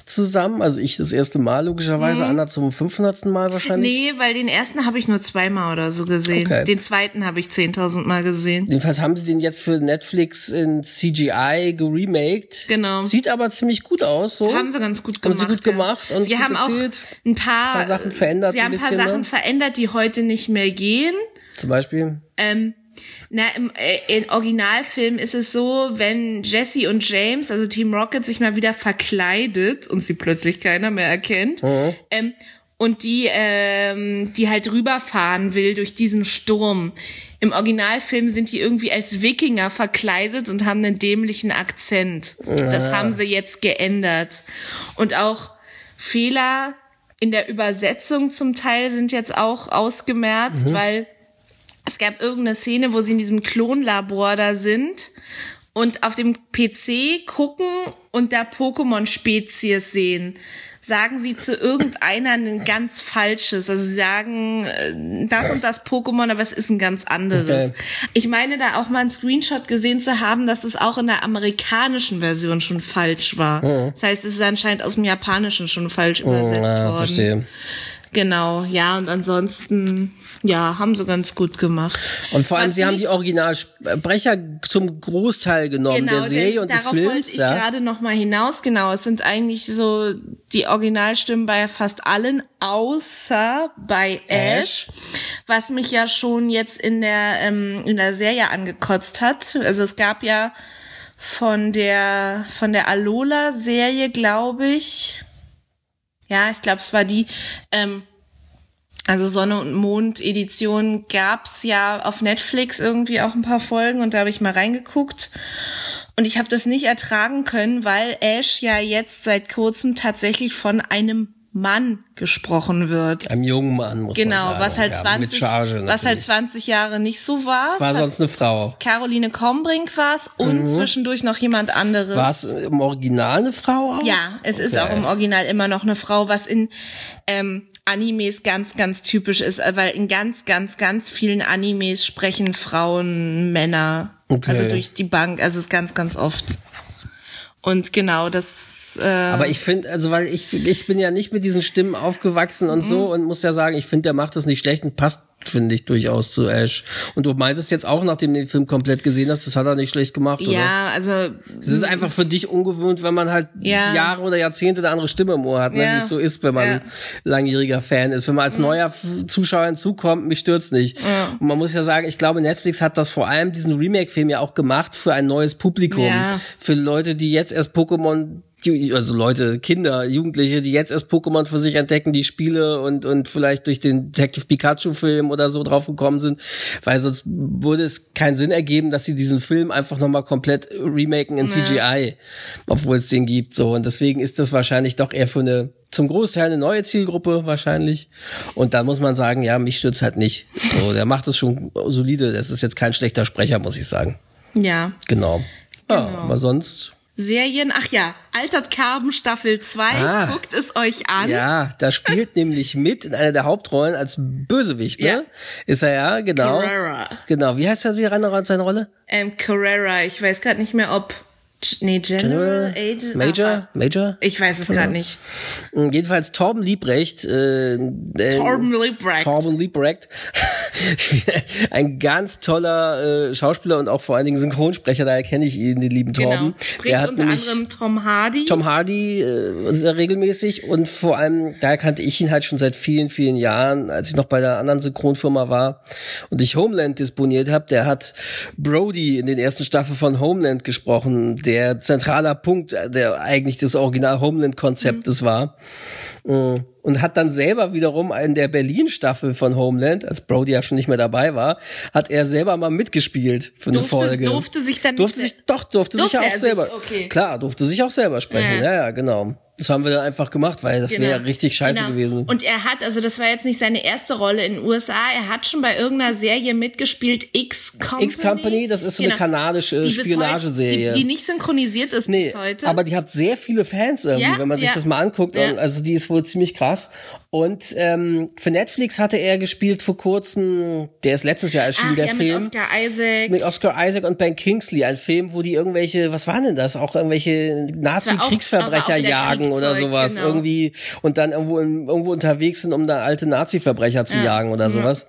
zusammen. Also ich das erste Mal logischerweise, Anna zum 500. Mal wahrscheinlich. Mhm. Nee, weil den ersten habe ich nur zweimal oder so gesehen. Okay. Den zweiten habe ich 10.000 Mal gesehen. Jedenfalls haben sie den jetzt für Netflix in CGI geremaked. Genau. Sieht aber ziemlich gut aus. So. Das haben sie ganz gut Haben gemacht. sie gut ja. gemacht und sie gut haben erzählt. auch ein paar, Paar Sachen verändert Sie ein haben ein paar bisschen, Sachen ne? verändert, die heute nicht mehr gehen. Zum Beispiel. Ähm, na, im, äh, im Originalfilm ist es so, wenn Jesse und James, also Team Rocket, sich mal wieder verkleidet und sie plötzlich keiner mehr erkennt, Mhm. ähm, und die, ähm, die halt rüberfahren will durch diesen Sturm. Im Originalfilm sind die irgendwie als Wikinger verkleidet und haben einen dämlichen Akzent. Das haben sie jetzt geändert. Und auch Fehler in der Übersetzung zum Teil sind jetzt auch ausgemerzt, weil es gab irgendeine Szene, wo sie in diesem Klonlabor da sind und auf dem PC gucken und da Pokémon-Spezies sehen. Sagen sie zu irgendeiner ein ganz falsches. Also sie sagen äh, das und das Pokémon, aber es ist ein ganz anderes. Okay. Ich meine da auch mal einen Screenshot gesehen zu haben, dass es auch in der amerikanischen Version schon falsch war. Das heißt, es ist anscheinend aus dem Japanischen schon falsch übersetzt Ja, worden. verstehe. Genau, ja, und ansonsten, ja, haben sie ganz gut gemacht. Und vor allem, Was sie haben die Originalsprecher zum Großteil genommen der Serie und des darauf wollte Films. ich Ja. gerade noch mal hinaus. Genau, es sind eigentlich so die Originalstimmen bei fast allen, außer bei Ash, was mich ja schon jetzt in der ähm, in der Serie angekotzt hat. Also es gab ja von der von der Alola-Serie, glaube ich. Ja, ich glaube, es war die. Ähm, also Sonne und Mond Edition gab's ja auf Netflix irgendwie auch ein paar Folgen und da habe ich mal reingeguckt und ich habe das nicht ertragen können, weil Ash ja jetzt seit kurzem tatsächlich von einem Mann gesprochen wird. Einem jungen Mann, muss man Genau, sagen. was halt ja, 20 mit Charge was halt natürlich. 20 Jahre nicht so war. War Es hat sonst eine Frau. Caroline Kombrink war's und zwischendurch noch jemand anderes. War es im Original eine Frau auch? Ja, es ist Okay. auch im Original immer noch eine Frau, was in ähm, Animes ganz, ganz typisch ist, äh, weil in ganz, ganz, ganz vielen Animes sprechen Frauen Männer. Okay. Also durch die Bank, also es ist ganz, ganz oft. Und genau, das. Äh, Aber ich finde, also weil ich, ich bin ja nicht mit diesen Stimmen aufgewachsen und Mhm. so und muss ja sagen, ich finde, der macht das nicht schlecht und passt, finde ich, durchaus zu Ash. Und du meintest jetzt auch, nachdem du den Film komplett gesehen hast, das hat er nicht schlecht gemacht, oder? ja, also Es ist einfach für dich ungewöhnt, wenn man halt Ja. Jahre oder Jahrzehnte eine andere Stimme im Ohr hat, ne? Ja. wie es so ist, wenn man Ja. Mhm. langjähriger Fan ist. Wenn man als neuer F- Zuschauer hinzukommt, mich stört's nicht. Und man muss ja sagen, ich glaube, Netflix hat das vor allem diesen Remake-Film ja auch gemacht für ein neues Publikum. Ja. Für Leute, die jetzt erst Pokémon also Leute, Kinder, Jugendliche, die jetzt erst Pokémon für sich entdecken, die Spiele und und vielleicht durch den Detective Pikachu Film oder so drauf gekommen sind, weil sonst würde es keinen Sinn ergeben, dass sie diesen Film einfach nochmal komplett remaken in CGI, obwohl es den gibt, so und deswegen ist das wahrscheinlich doch eher für eine zum Großteil eine neue Zielgruppe wahrscheinlich und da muss man sagen, ja, mich stürzt halt nicht. So, der macht es schon solide, das ist jetzt kein schlechter Sprecher, muss ich sagen. ja. Genau. Ja, aber sonst Serien. Ach ja, Altert Carbon Staffel 2. Ah. Guckt es euch an. Ja, da spielt nämlich mit in einer der Hauptrollen als Bösewicht, ne? Ja. Ist er ja, genau. Carrera. Genau. Wie heißt er sie seine Rolle? Ähm, Carrera. Ich weiß gerade nicht mehr, ob. Nee, General, Agent. Major? Aha. Major? Ich weiß es gerade nicht. Jedenfalls Torben Liebrecht. Äh, äh, Torben Liebrecht. Torben Liebrecht. Ein ganz toller äh, Schauspieler und auch vor allen Dingen Synchronsprecher, daher kenne ich ihn, den lieben Torben. Genau. Spricht unter anderem Tom Hardy. Tom Hardy äh, sehr regelmäßig und vor allem, daher kannte ich ihn halt schon seit vielen, vielen Jahren, als ich noch bei der anderen Synchronfirma war und ich Homeland disponiert habe, der hat Brody in den ersten Staffeln von Homeland gesprochen, der zentraler Punkt, äh, der eigentlich das Original Homeland-Konzeptes war. Äh, Und hat dann selber wiederum in der Berlin-Staffel von Homeland, als Brody ja schon nicht mehr dabei war, hat er selber mal mitgespielt für eine Durfte- Folge. durfte sich dann durfte sich doch durfte, Durfte sich ja auch sich? selber. Okay. Klar, durfte sich auch selber sprechen. Ja. Ja, ja, genau. Das haben wir dann einfach gemacht, weil das wäre ja richtig scheiße Genau. gewesen. Und er hat, also das war jetzt nicht seine erste Rolle in den USA, er hat schon bei irgendeiner Serie mitgespielt, X-Company. X-Company, das ist so eine kanadische Die bis heute- Spionageserie. Die, die nicht synchronisiert ist Nee, bis heute. aber die hat sehr viele Fans irgendwie, Ja, wenn man sich ja. das mal anguckt. Ja. Also die ist wohl ziemlich krass. Und ähm, für Netflix hatte er gespielt vor kurzem, der ist letztes Jahr erschienen, Ach der ja, Film. mit Oscar Isaac. mit Oscar Isaac und Ben Kingsley, ein Film, wo die irgendwelche, was waren denn das? Auch irgendwelche Nazi-Kriegsverbrecher jagen oder sowas. genau. Irgendwie und dann irgendwo, in, irgendwo unterwegs sind, um da alte Nazi-Verbrecher zu jagen oder sowas.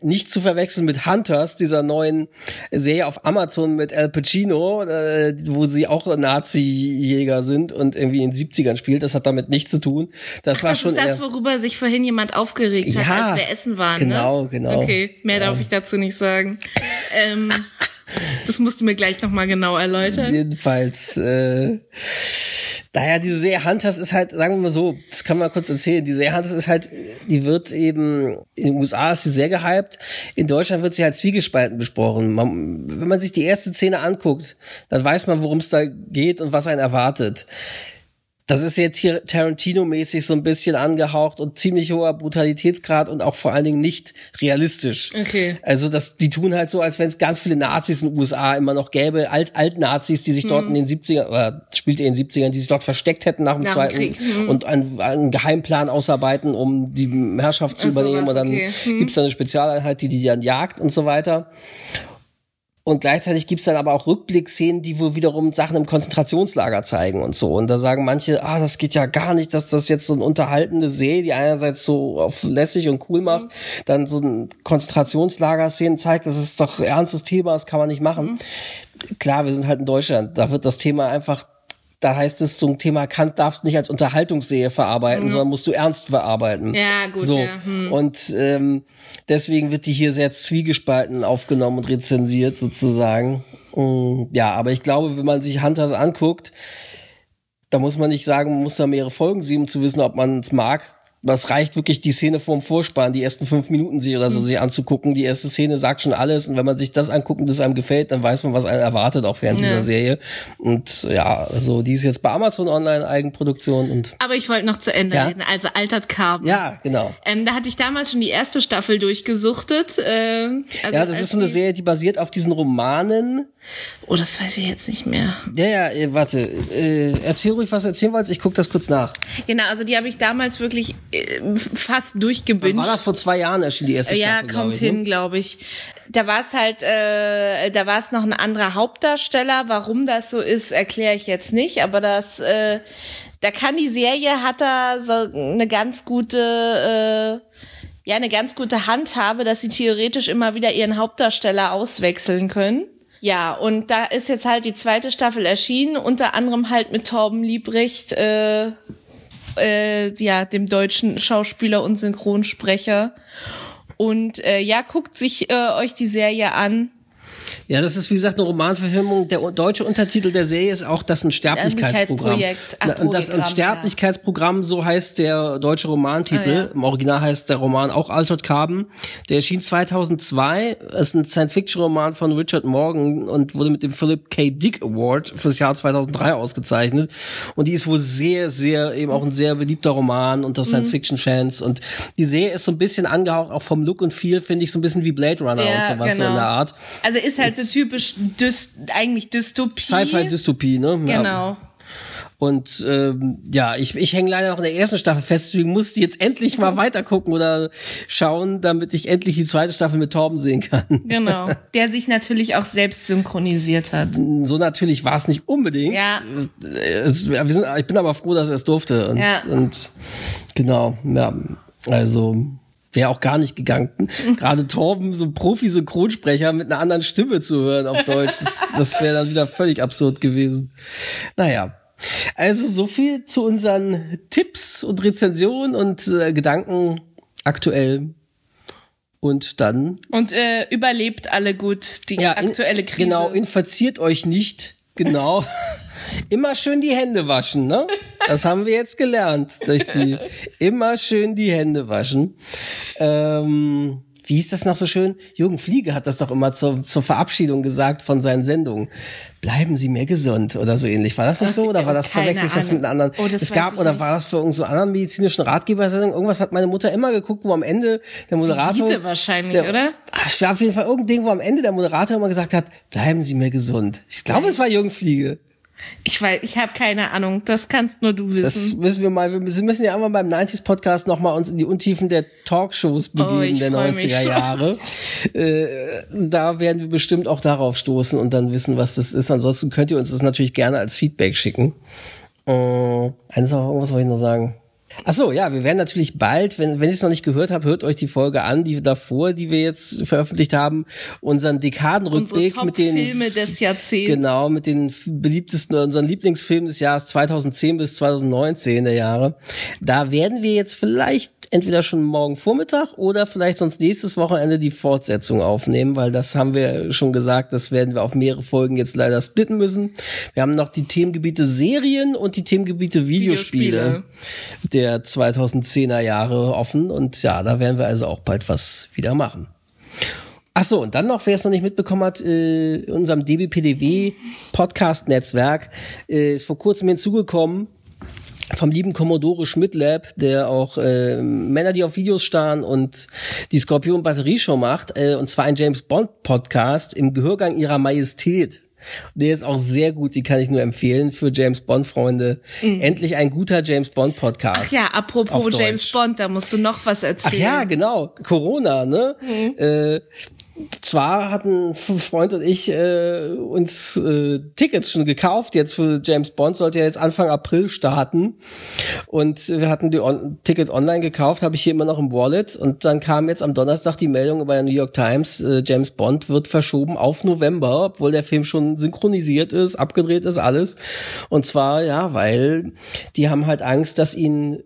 Nicht zu verwechseln mit Hunters, dieser neuen Serie auf Amazon mit Al Pacino, äh, wo sie auch Nazi-Jäger sind und irgendwie in den 70ern spielt. Das hat damit nichts zu tun. Das war das schon ist das, worüber sich vorhin jemand aufgeregt hat, Ja, als wir essen waren. genau, ne? genau. Okay, mehr darf ich dazu nicht sagen. ähm, das musst du mir gleich nochmal genau erläutern. Jedenfalls, äh, naja, diese Serie Hunters ist halt, sagen wir mal so, das kann man kurz erzählen, die Serie Hunters ist halt, die wird eben, in den USA ist sie sehr gehypt, in Deutschland wird sie halt zwiegespalten besprochen. Man, wenn man sich die erste Szene anguckt, dann weiß man, worum es da geht und was einen erwartet. Das ist jetzt hier Tarantino-mäßig so ein bisschen angehaucht und ziemlich hoher Brutalitätsgrad und auch vor allen Dingen nicht realistisch. Okay. Also das, die tun halt so, als wenn es ganz viele Nazis in den USA immer noch gäbe, Alt, Alt-Nazis, die sich dort in den 70er, oder spielt in den 70ern, die sich dort versteckt hätten nach dem Nach Zweiten Krieg, hm. und einen, einen Geheimplan ausarbeiten, um die Herrschaft zu Ach so, übernehmen. was, und dann okay. Hm. gibt's da eine Spezialeinheit, die die dann jagt und so weiter. Und gleichzeitig gibt's dann aber auch Rückblickszenen, die wohl wiederum Sachen im Konzentrationslager zeigen und so. Und da sagen manche, ah, das geht ja gar nicht, dass das jetzt so eine unterhaltende Serie, die einerseits so auf lässig und cool macht, dann so ein Konzentrationslager-Szenen zeigt, das ist doch ernstes Thema, das kann man nicht machen. Klar, wir sind halt in Deutschland, da wird das Thema einfach da heißt es, ein Thema Kant darfst nicht als Unterhaltungsserie verarbeiten, sondern musst du ernst verarbeiten. Ja, gut, So. ja, hm. Und ähm, deswegen wird die hier sehr zwiegespalten aufgenommen und rezensiert sozusagen. Mm, Ja, aber ich glaube, wenn man sich Hunters anguckt, da muss man nicht sagen, man muss da mehrere Folgen sehen, um zu wissen, ob man es mag. Das reicht wirklich, die Szene vorm Vorspann, die ersten fünf Minuten sich oder so Mhm. sich anzugucken. Die erste Szene sagt schon alles. Und wenn man sich das anguckt und es einem gefällt, dann weiß man, was einen erwartet, auch während Ja. dieser Serie. Und ja, also die ist jetzt bei Amazon Online Eigenproduktion und Aber ich wollte noch zu Ende Ja. reden. Also Altert Carbon. ja, genau. Ähm, da hatte ich damals schon die erste Staffel durchgesuchtet. Ähm, also Ja, das ist so eine Serie, die basiert auf diesen Romanen. Oh, das weiß ich jetzt nicht mehr. Ja, ja, äh, warte. Äh, erzähl ruhig, was du erzählen wolltest. Ich guck das kurz nach. Genau, also die habe ich damals wirklich fast War durchgebinged. das vor zwei Jahren erschienen, die erste ja, Staffel, glaub kommt ich, ne? hin, glaube ich. Da war es halt, äh, da war es noch ein anderer Hauptdarsteller. Warum das so ist, erkläre ich jetzt nicht. Aber das, äh, da kann die Serie hat da so eine ganz gute, äh, ja, eine ganz gute Handhabe, dass sie theoretisch immer wieder ihren Hauptdarsteller auswechseln können. Ja, und da ist jetzt halt die zweite Staffel erschienen, unter anderem halt mit Torben Liebrecht, äh, äh, ja, dem deutschen Schauspieler und Synchronsprecher. Und äh, ja, guckt sich äh, euch die Serie an. Ja, das ist wie gesagt eine Romanverfilmung. Der deutsche Untertitel der Serie ist auch das ein Sterblichkeitsprogramm. Ach, und das ein Programm, Sterblichkeitsprogramm, so heißt der deutsche Romantitel. Ah, ja. Im Original heißt der Roman auch Altered Carbon. Der erschien 2002. Ist ein Science-Fiction-Roman von Richard Morgan und wurde mit dem Philip K. Dick Award fürs Jahr 2003 ausgezeichnet. Und die ist wohl sehr, sehr eben auch ein sehr beliebter Roman unter Mhm. Science-Fiction-Fans. Und die Serie ist so ein bisschen angehaucht, auch vom Look und Feel finde ich so ein bisschen wie Blade Runner und sowas so in der Art. Also ist halt halt so typisch Dys eigentlich Dystopie. Sci-Fi-Dystopie, ne? Ja. Genau. Und ähm, ja, ich, ich hänge leider noch in der ersten Staffel fest, deswegen musste jetzt endlich mal weitergucken oder schauen, damit ich endlich die zweite Staffel mit Torben sehen kann. Genau. Der sich natürlich auch selbst synchronisiert hat. So natürlich war es nicht unbedingt. Ja. Es, wir sind, ich bin aber froh, dass er es durfte. Und, Ja. und genau, ja, also wäre auch gar nicht gegangen. Gerade Torben, so ein Profi-Synchronsprecher mit einer anderen Stimme zu hören auf Deutsch, das, das wäre dann wieder völlig absurd gewesen. Naja. Also so viel zu unseren Tipps und Rezensionen und äh, Gedanken aktuell. Und dann Und äh, überlebt alle gut die in- aktuelle Krise. Genau, infiziert euch nicht. Genau. Immer schön die Hände waschen, ne? Das haben wir jetzt gelernt. Durch die, immer schön die Hände waschen. Ähm, wie hieß das noch so schön? Jürgen Fliege hat das doch immer zur, zur Verabschiedung gesagt von seinen Sendungen. Bleiben Sie mir gesund oder so ähnlich. War das nicht so? Oder war das Keine verwechsel ich das mit einer anderen? Oh, das es gab, ich oder nicht. war das für irgendeinen so anderen medizinischen Ratgebersendung? Irgendwas hat meine Mutter immer geguckt, wo am Ende der Moderator. Visite wahrscheinlich, der, oder? Es war auf jeden Fall irgendein Ding, wo am Ende der Moderator immer gesagt hat, bleiben Sie mir gesund. Ich glaube, es war Jürgen Fliege. Ich weiß, ich habe keine Ahnung. Das kannst nur du Das wissen. müssen wir mal, wir müssen ja einmal beim 90s Podcast nochmal uns in die Untiefen der Talkshows begeben Oh, der freu mich 90er schon. Jahre. Äh, da werden wir bestimmt auch darauf stoßen und dann wissen, was das ist. Ansonsten könnt ihr uns das natürlich gerne als Feedback schicken. Äh, eines noch, irgendwas wollte ich noch sagen. Ach so, ja, wir werden natürlich bald, wenn, wenn ihr es noch nicht gehört habt, hört euch die Folge an, die davor, die wir jetzt veröffentlicht haben, unseren Unsere Dekadenrückblick mit den Top-Filme des Jahrzehnts. Genau, mit den beliebtesten, unseren Lieblingsfilmen des Jahres 2010 bis 2019 der Jahre. Da werden wir jetzt vielleicht entweder schon morgen Vormittag oder vielleicht sonst nächstes Wochenende die Fortsetzung aufnehmen, weil das haben wir schon gesagt, das werden wir auf mehrere Folgen jetzt leider splitten müssen. Wir haben noch die Themengebiete Serien und die Themengebiete Videospiele, der 2010er Jahre offen und ja, da werden wir also auch bald was wieder machen. Ach so, und dann noch, wer es noch nicht mitbekommen hat, äh, in unserem DBPDW Podcast-Netzwerk äh, ist vor kurzem hinzugekommen vom lieben Commodore Schmidt-Lab, der auch äh, Männer, die auf Videos starren und die Skorpion Batterieshow macht, äh, und zwar ein James Bond Podcast im Gehörgang ihrer Majestät. Der ist auch sehr gut, die kann ich nur empfehlen für James Bond Freunde. Endlich ein guter James Bond Podcast. Mhm. Ach ja, apropos James. Bond, da musst du noch was Ach erzählen. ja, genau. Corona, ne? Mhm. Äh, zwar hatten Freund und ich äh, uns äh, Tickets schon gekauft. Jetzt für James Bond sollte ja jetzt Anfang April starten. Und wir hatten die on Ticket online gekauft, habe ich hier immer noch im Wallet. Und dann kam jetzt am Donnerstag die Meldung bei der New York Times, äh, James Bond wird verschoben auf November, obwohl der Film schon synchronisiert ist, abgedreht ist, alles. Und zwar, ja, weil die haben halt Angst, dass ihnen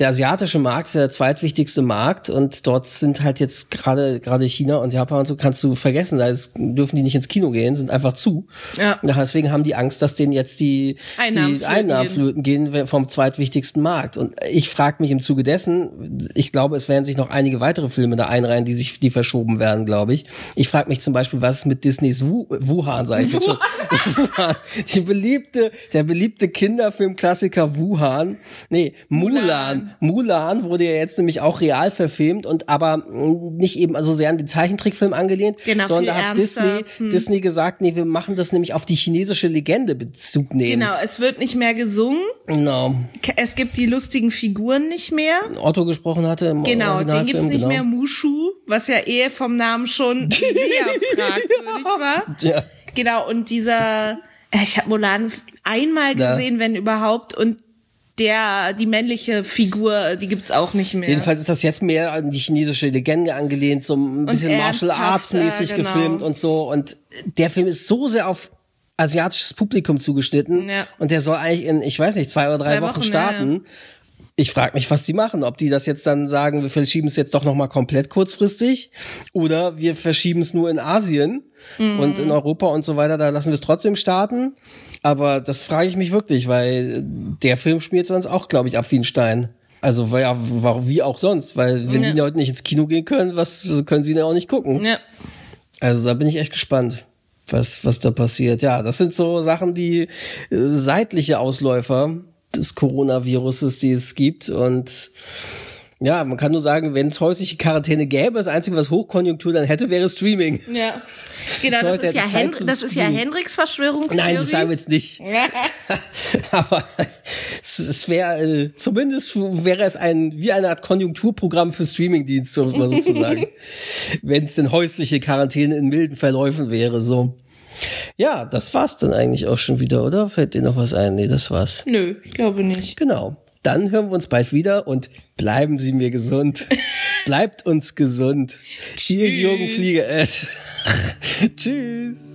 der asiatische Markt ist ja der zweitwichtigste Markt und dort sind halt jetzt gerade gerade China und Japan und so kannst du vergessen, da ist, dürfen die nicht ins Kino gehen, sind einfach zu. Ja. Deswegen haben die Angst, dass denen jetzt die Einnahmen die flöten Einnahmen gehen. flöten gehen vom zweitwichtigsten Markt. Und ich frage mich im Zuge dessen, ich glaube, es werden sich noch einige weitere Filme da einreihen, die sich die verschoben werden, glaube ich. Ich frage mich zum Beispiel, was ist mit Disneys Wu Wuhan, sag ich jetzt schon. Wuhan. Die beliebte, der beliebte Kinderfilmklassiker Wuhan. Nee, Mulan. Mulan wurde ja jetzt nämlich auch real verfilmt und aber nicht eben also sehr an den Zeichentrickfilm angelehnt, Genau, sondern da hat ernster. Hm. Disney, Disney gesagt, nee, wir machen das nämlich auf die chinesische Legende Bezug nehmen. Genau, es wird nicht mehr gesungen. Genau. Es gibt die lustigen Figuren nicht mehr. Otto gesprochen hatte im Genau, den gibt's nicht genau. mehr Mushu, was ja eh vom Namen schon sehr fragwürdig war. Ja. Genau, und dieser, äh, ich habe Mulan einmal Ja. gesehen, wenn überhaupt, und der, die männliche Figur, die gibt's auch nicht mehr. Jedenfalls ist das jetzt mehr an die chinesische Legende angelehnt, so ein bisschen Martial Arts mäßig genau. gefilmt und so. Und der Film ist so sehr auf asiatisches Publikum zugeschnitten Ja. und der soll eigentlich in, ich weiß nicht, zwei oder drei Zwei Wochen, Wochen, starten. Ich frage mich, was die machen. Ob die das jetzt dann sagen, wir verschieben es jetzt doch nochmal komplett kurzfristig oder wir verschieben es nur in Asien und in Europa und so weiter, da lassen wir es trotzdem starten. Aber das frage ich mich wirklich, weil der Film schmiert sonst auch, glaube ich, ab wie ein Stein. Also ja, wie auch sonst, weil wenn Ja. die heute nicht ins Kino gehen können, was können sie denn auch nicht gucken? ja. Also da bin ich echt gespannt, was, was da passiert. Ja, das sind so Sachen, die äh, seitliche Ausläufer des Coronaviruses, die es gibt. Und Ja, man kann nur sagen, wenn es häusliche Quarantäne gäbe, das Einzige, was Hochkonjunktur dann hätte, wäre Streaming. Ja. Genau, das ist ja, Hen das ist ja. Hendricks Verschwörungstheorie. Nein, das sagen wir jetzt nicht. Aber es, es wäre äh, zumindest wäre es ein wie eine Art Konjunkturprogramm für Streamingdienste, um es mal so zu sagen. Wenn es denn häusliche Quarantäne in milden Verläufen wäre, so. Ja, das war's dann eigentlich auch schon wieder, oder? Fällt dir noch was ein? Nee, das war's. Nö, ich glaube nicht. Genau. Dann hören wir uns bald wieder und bleiben Sie mir gesund. Bleibt uns gesund. Hier Jürgen Flieger. Tschüss.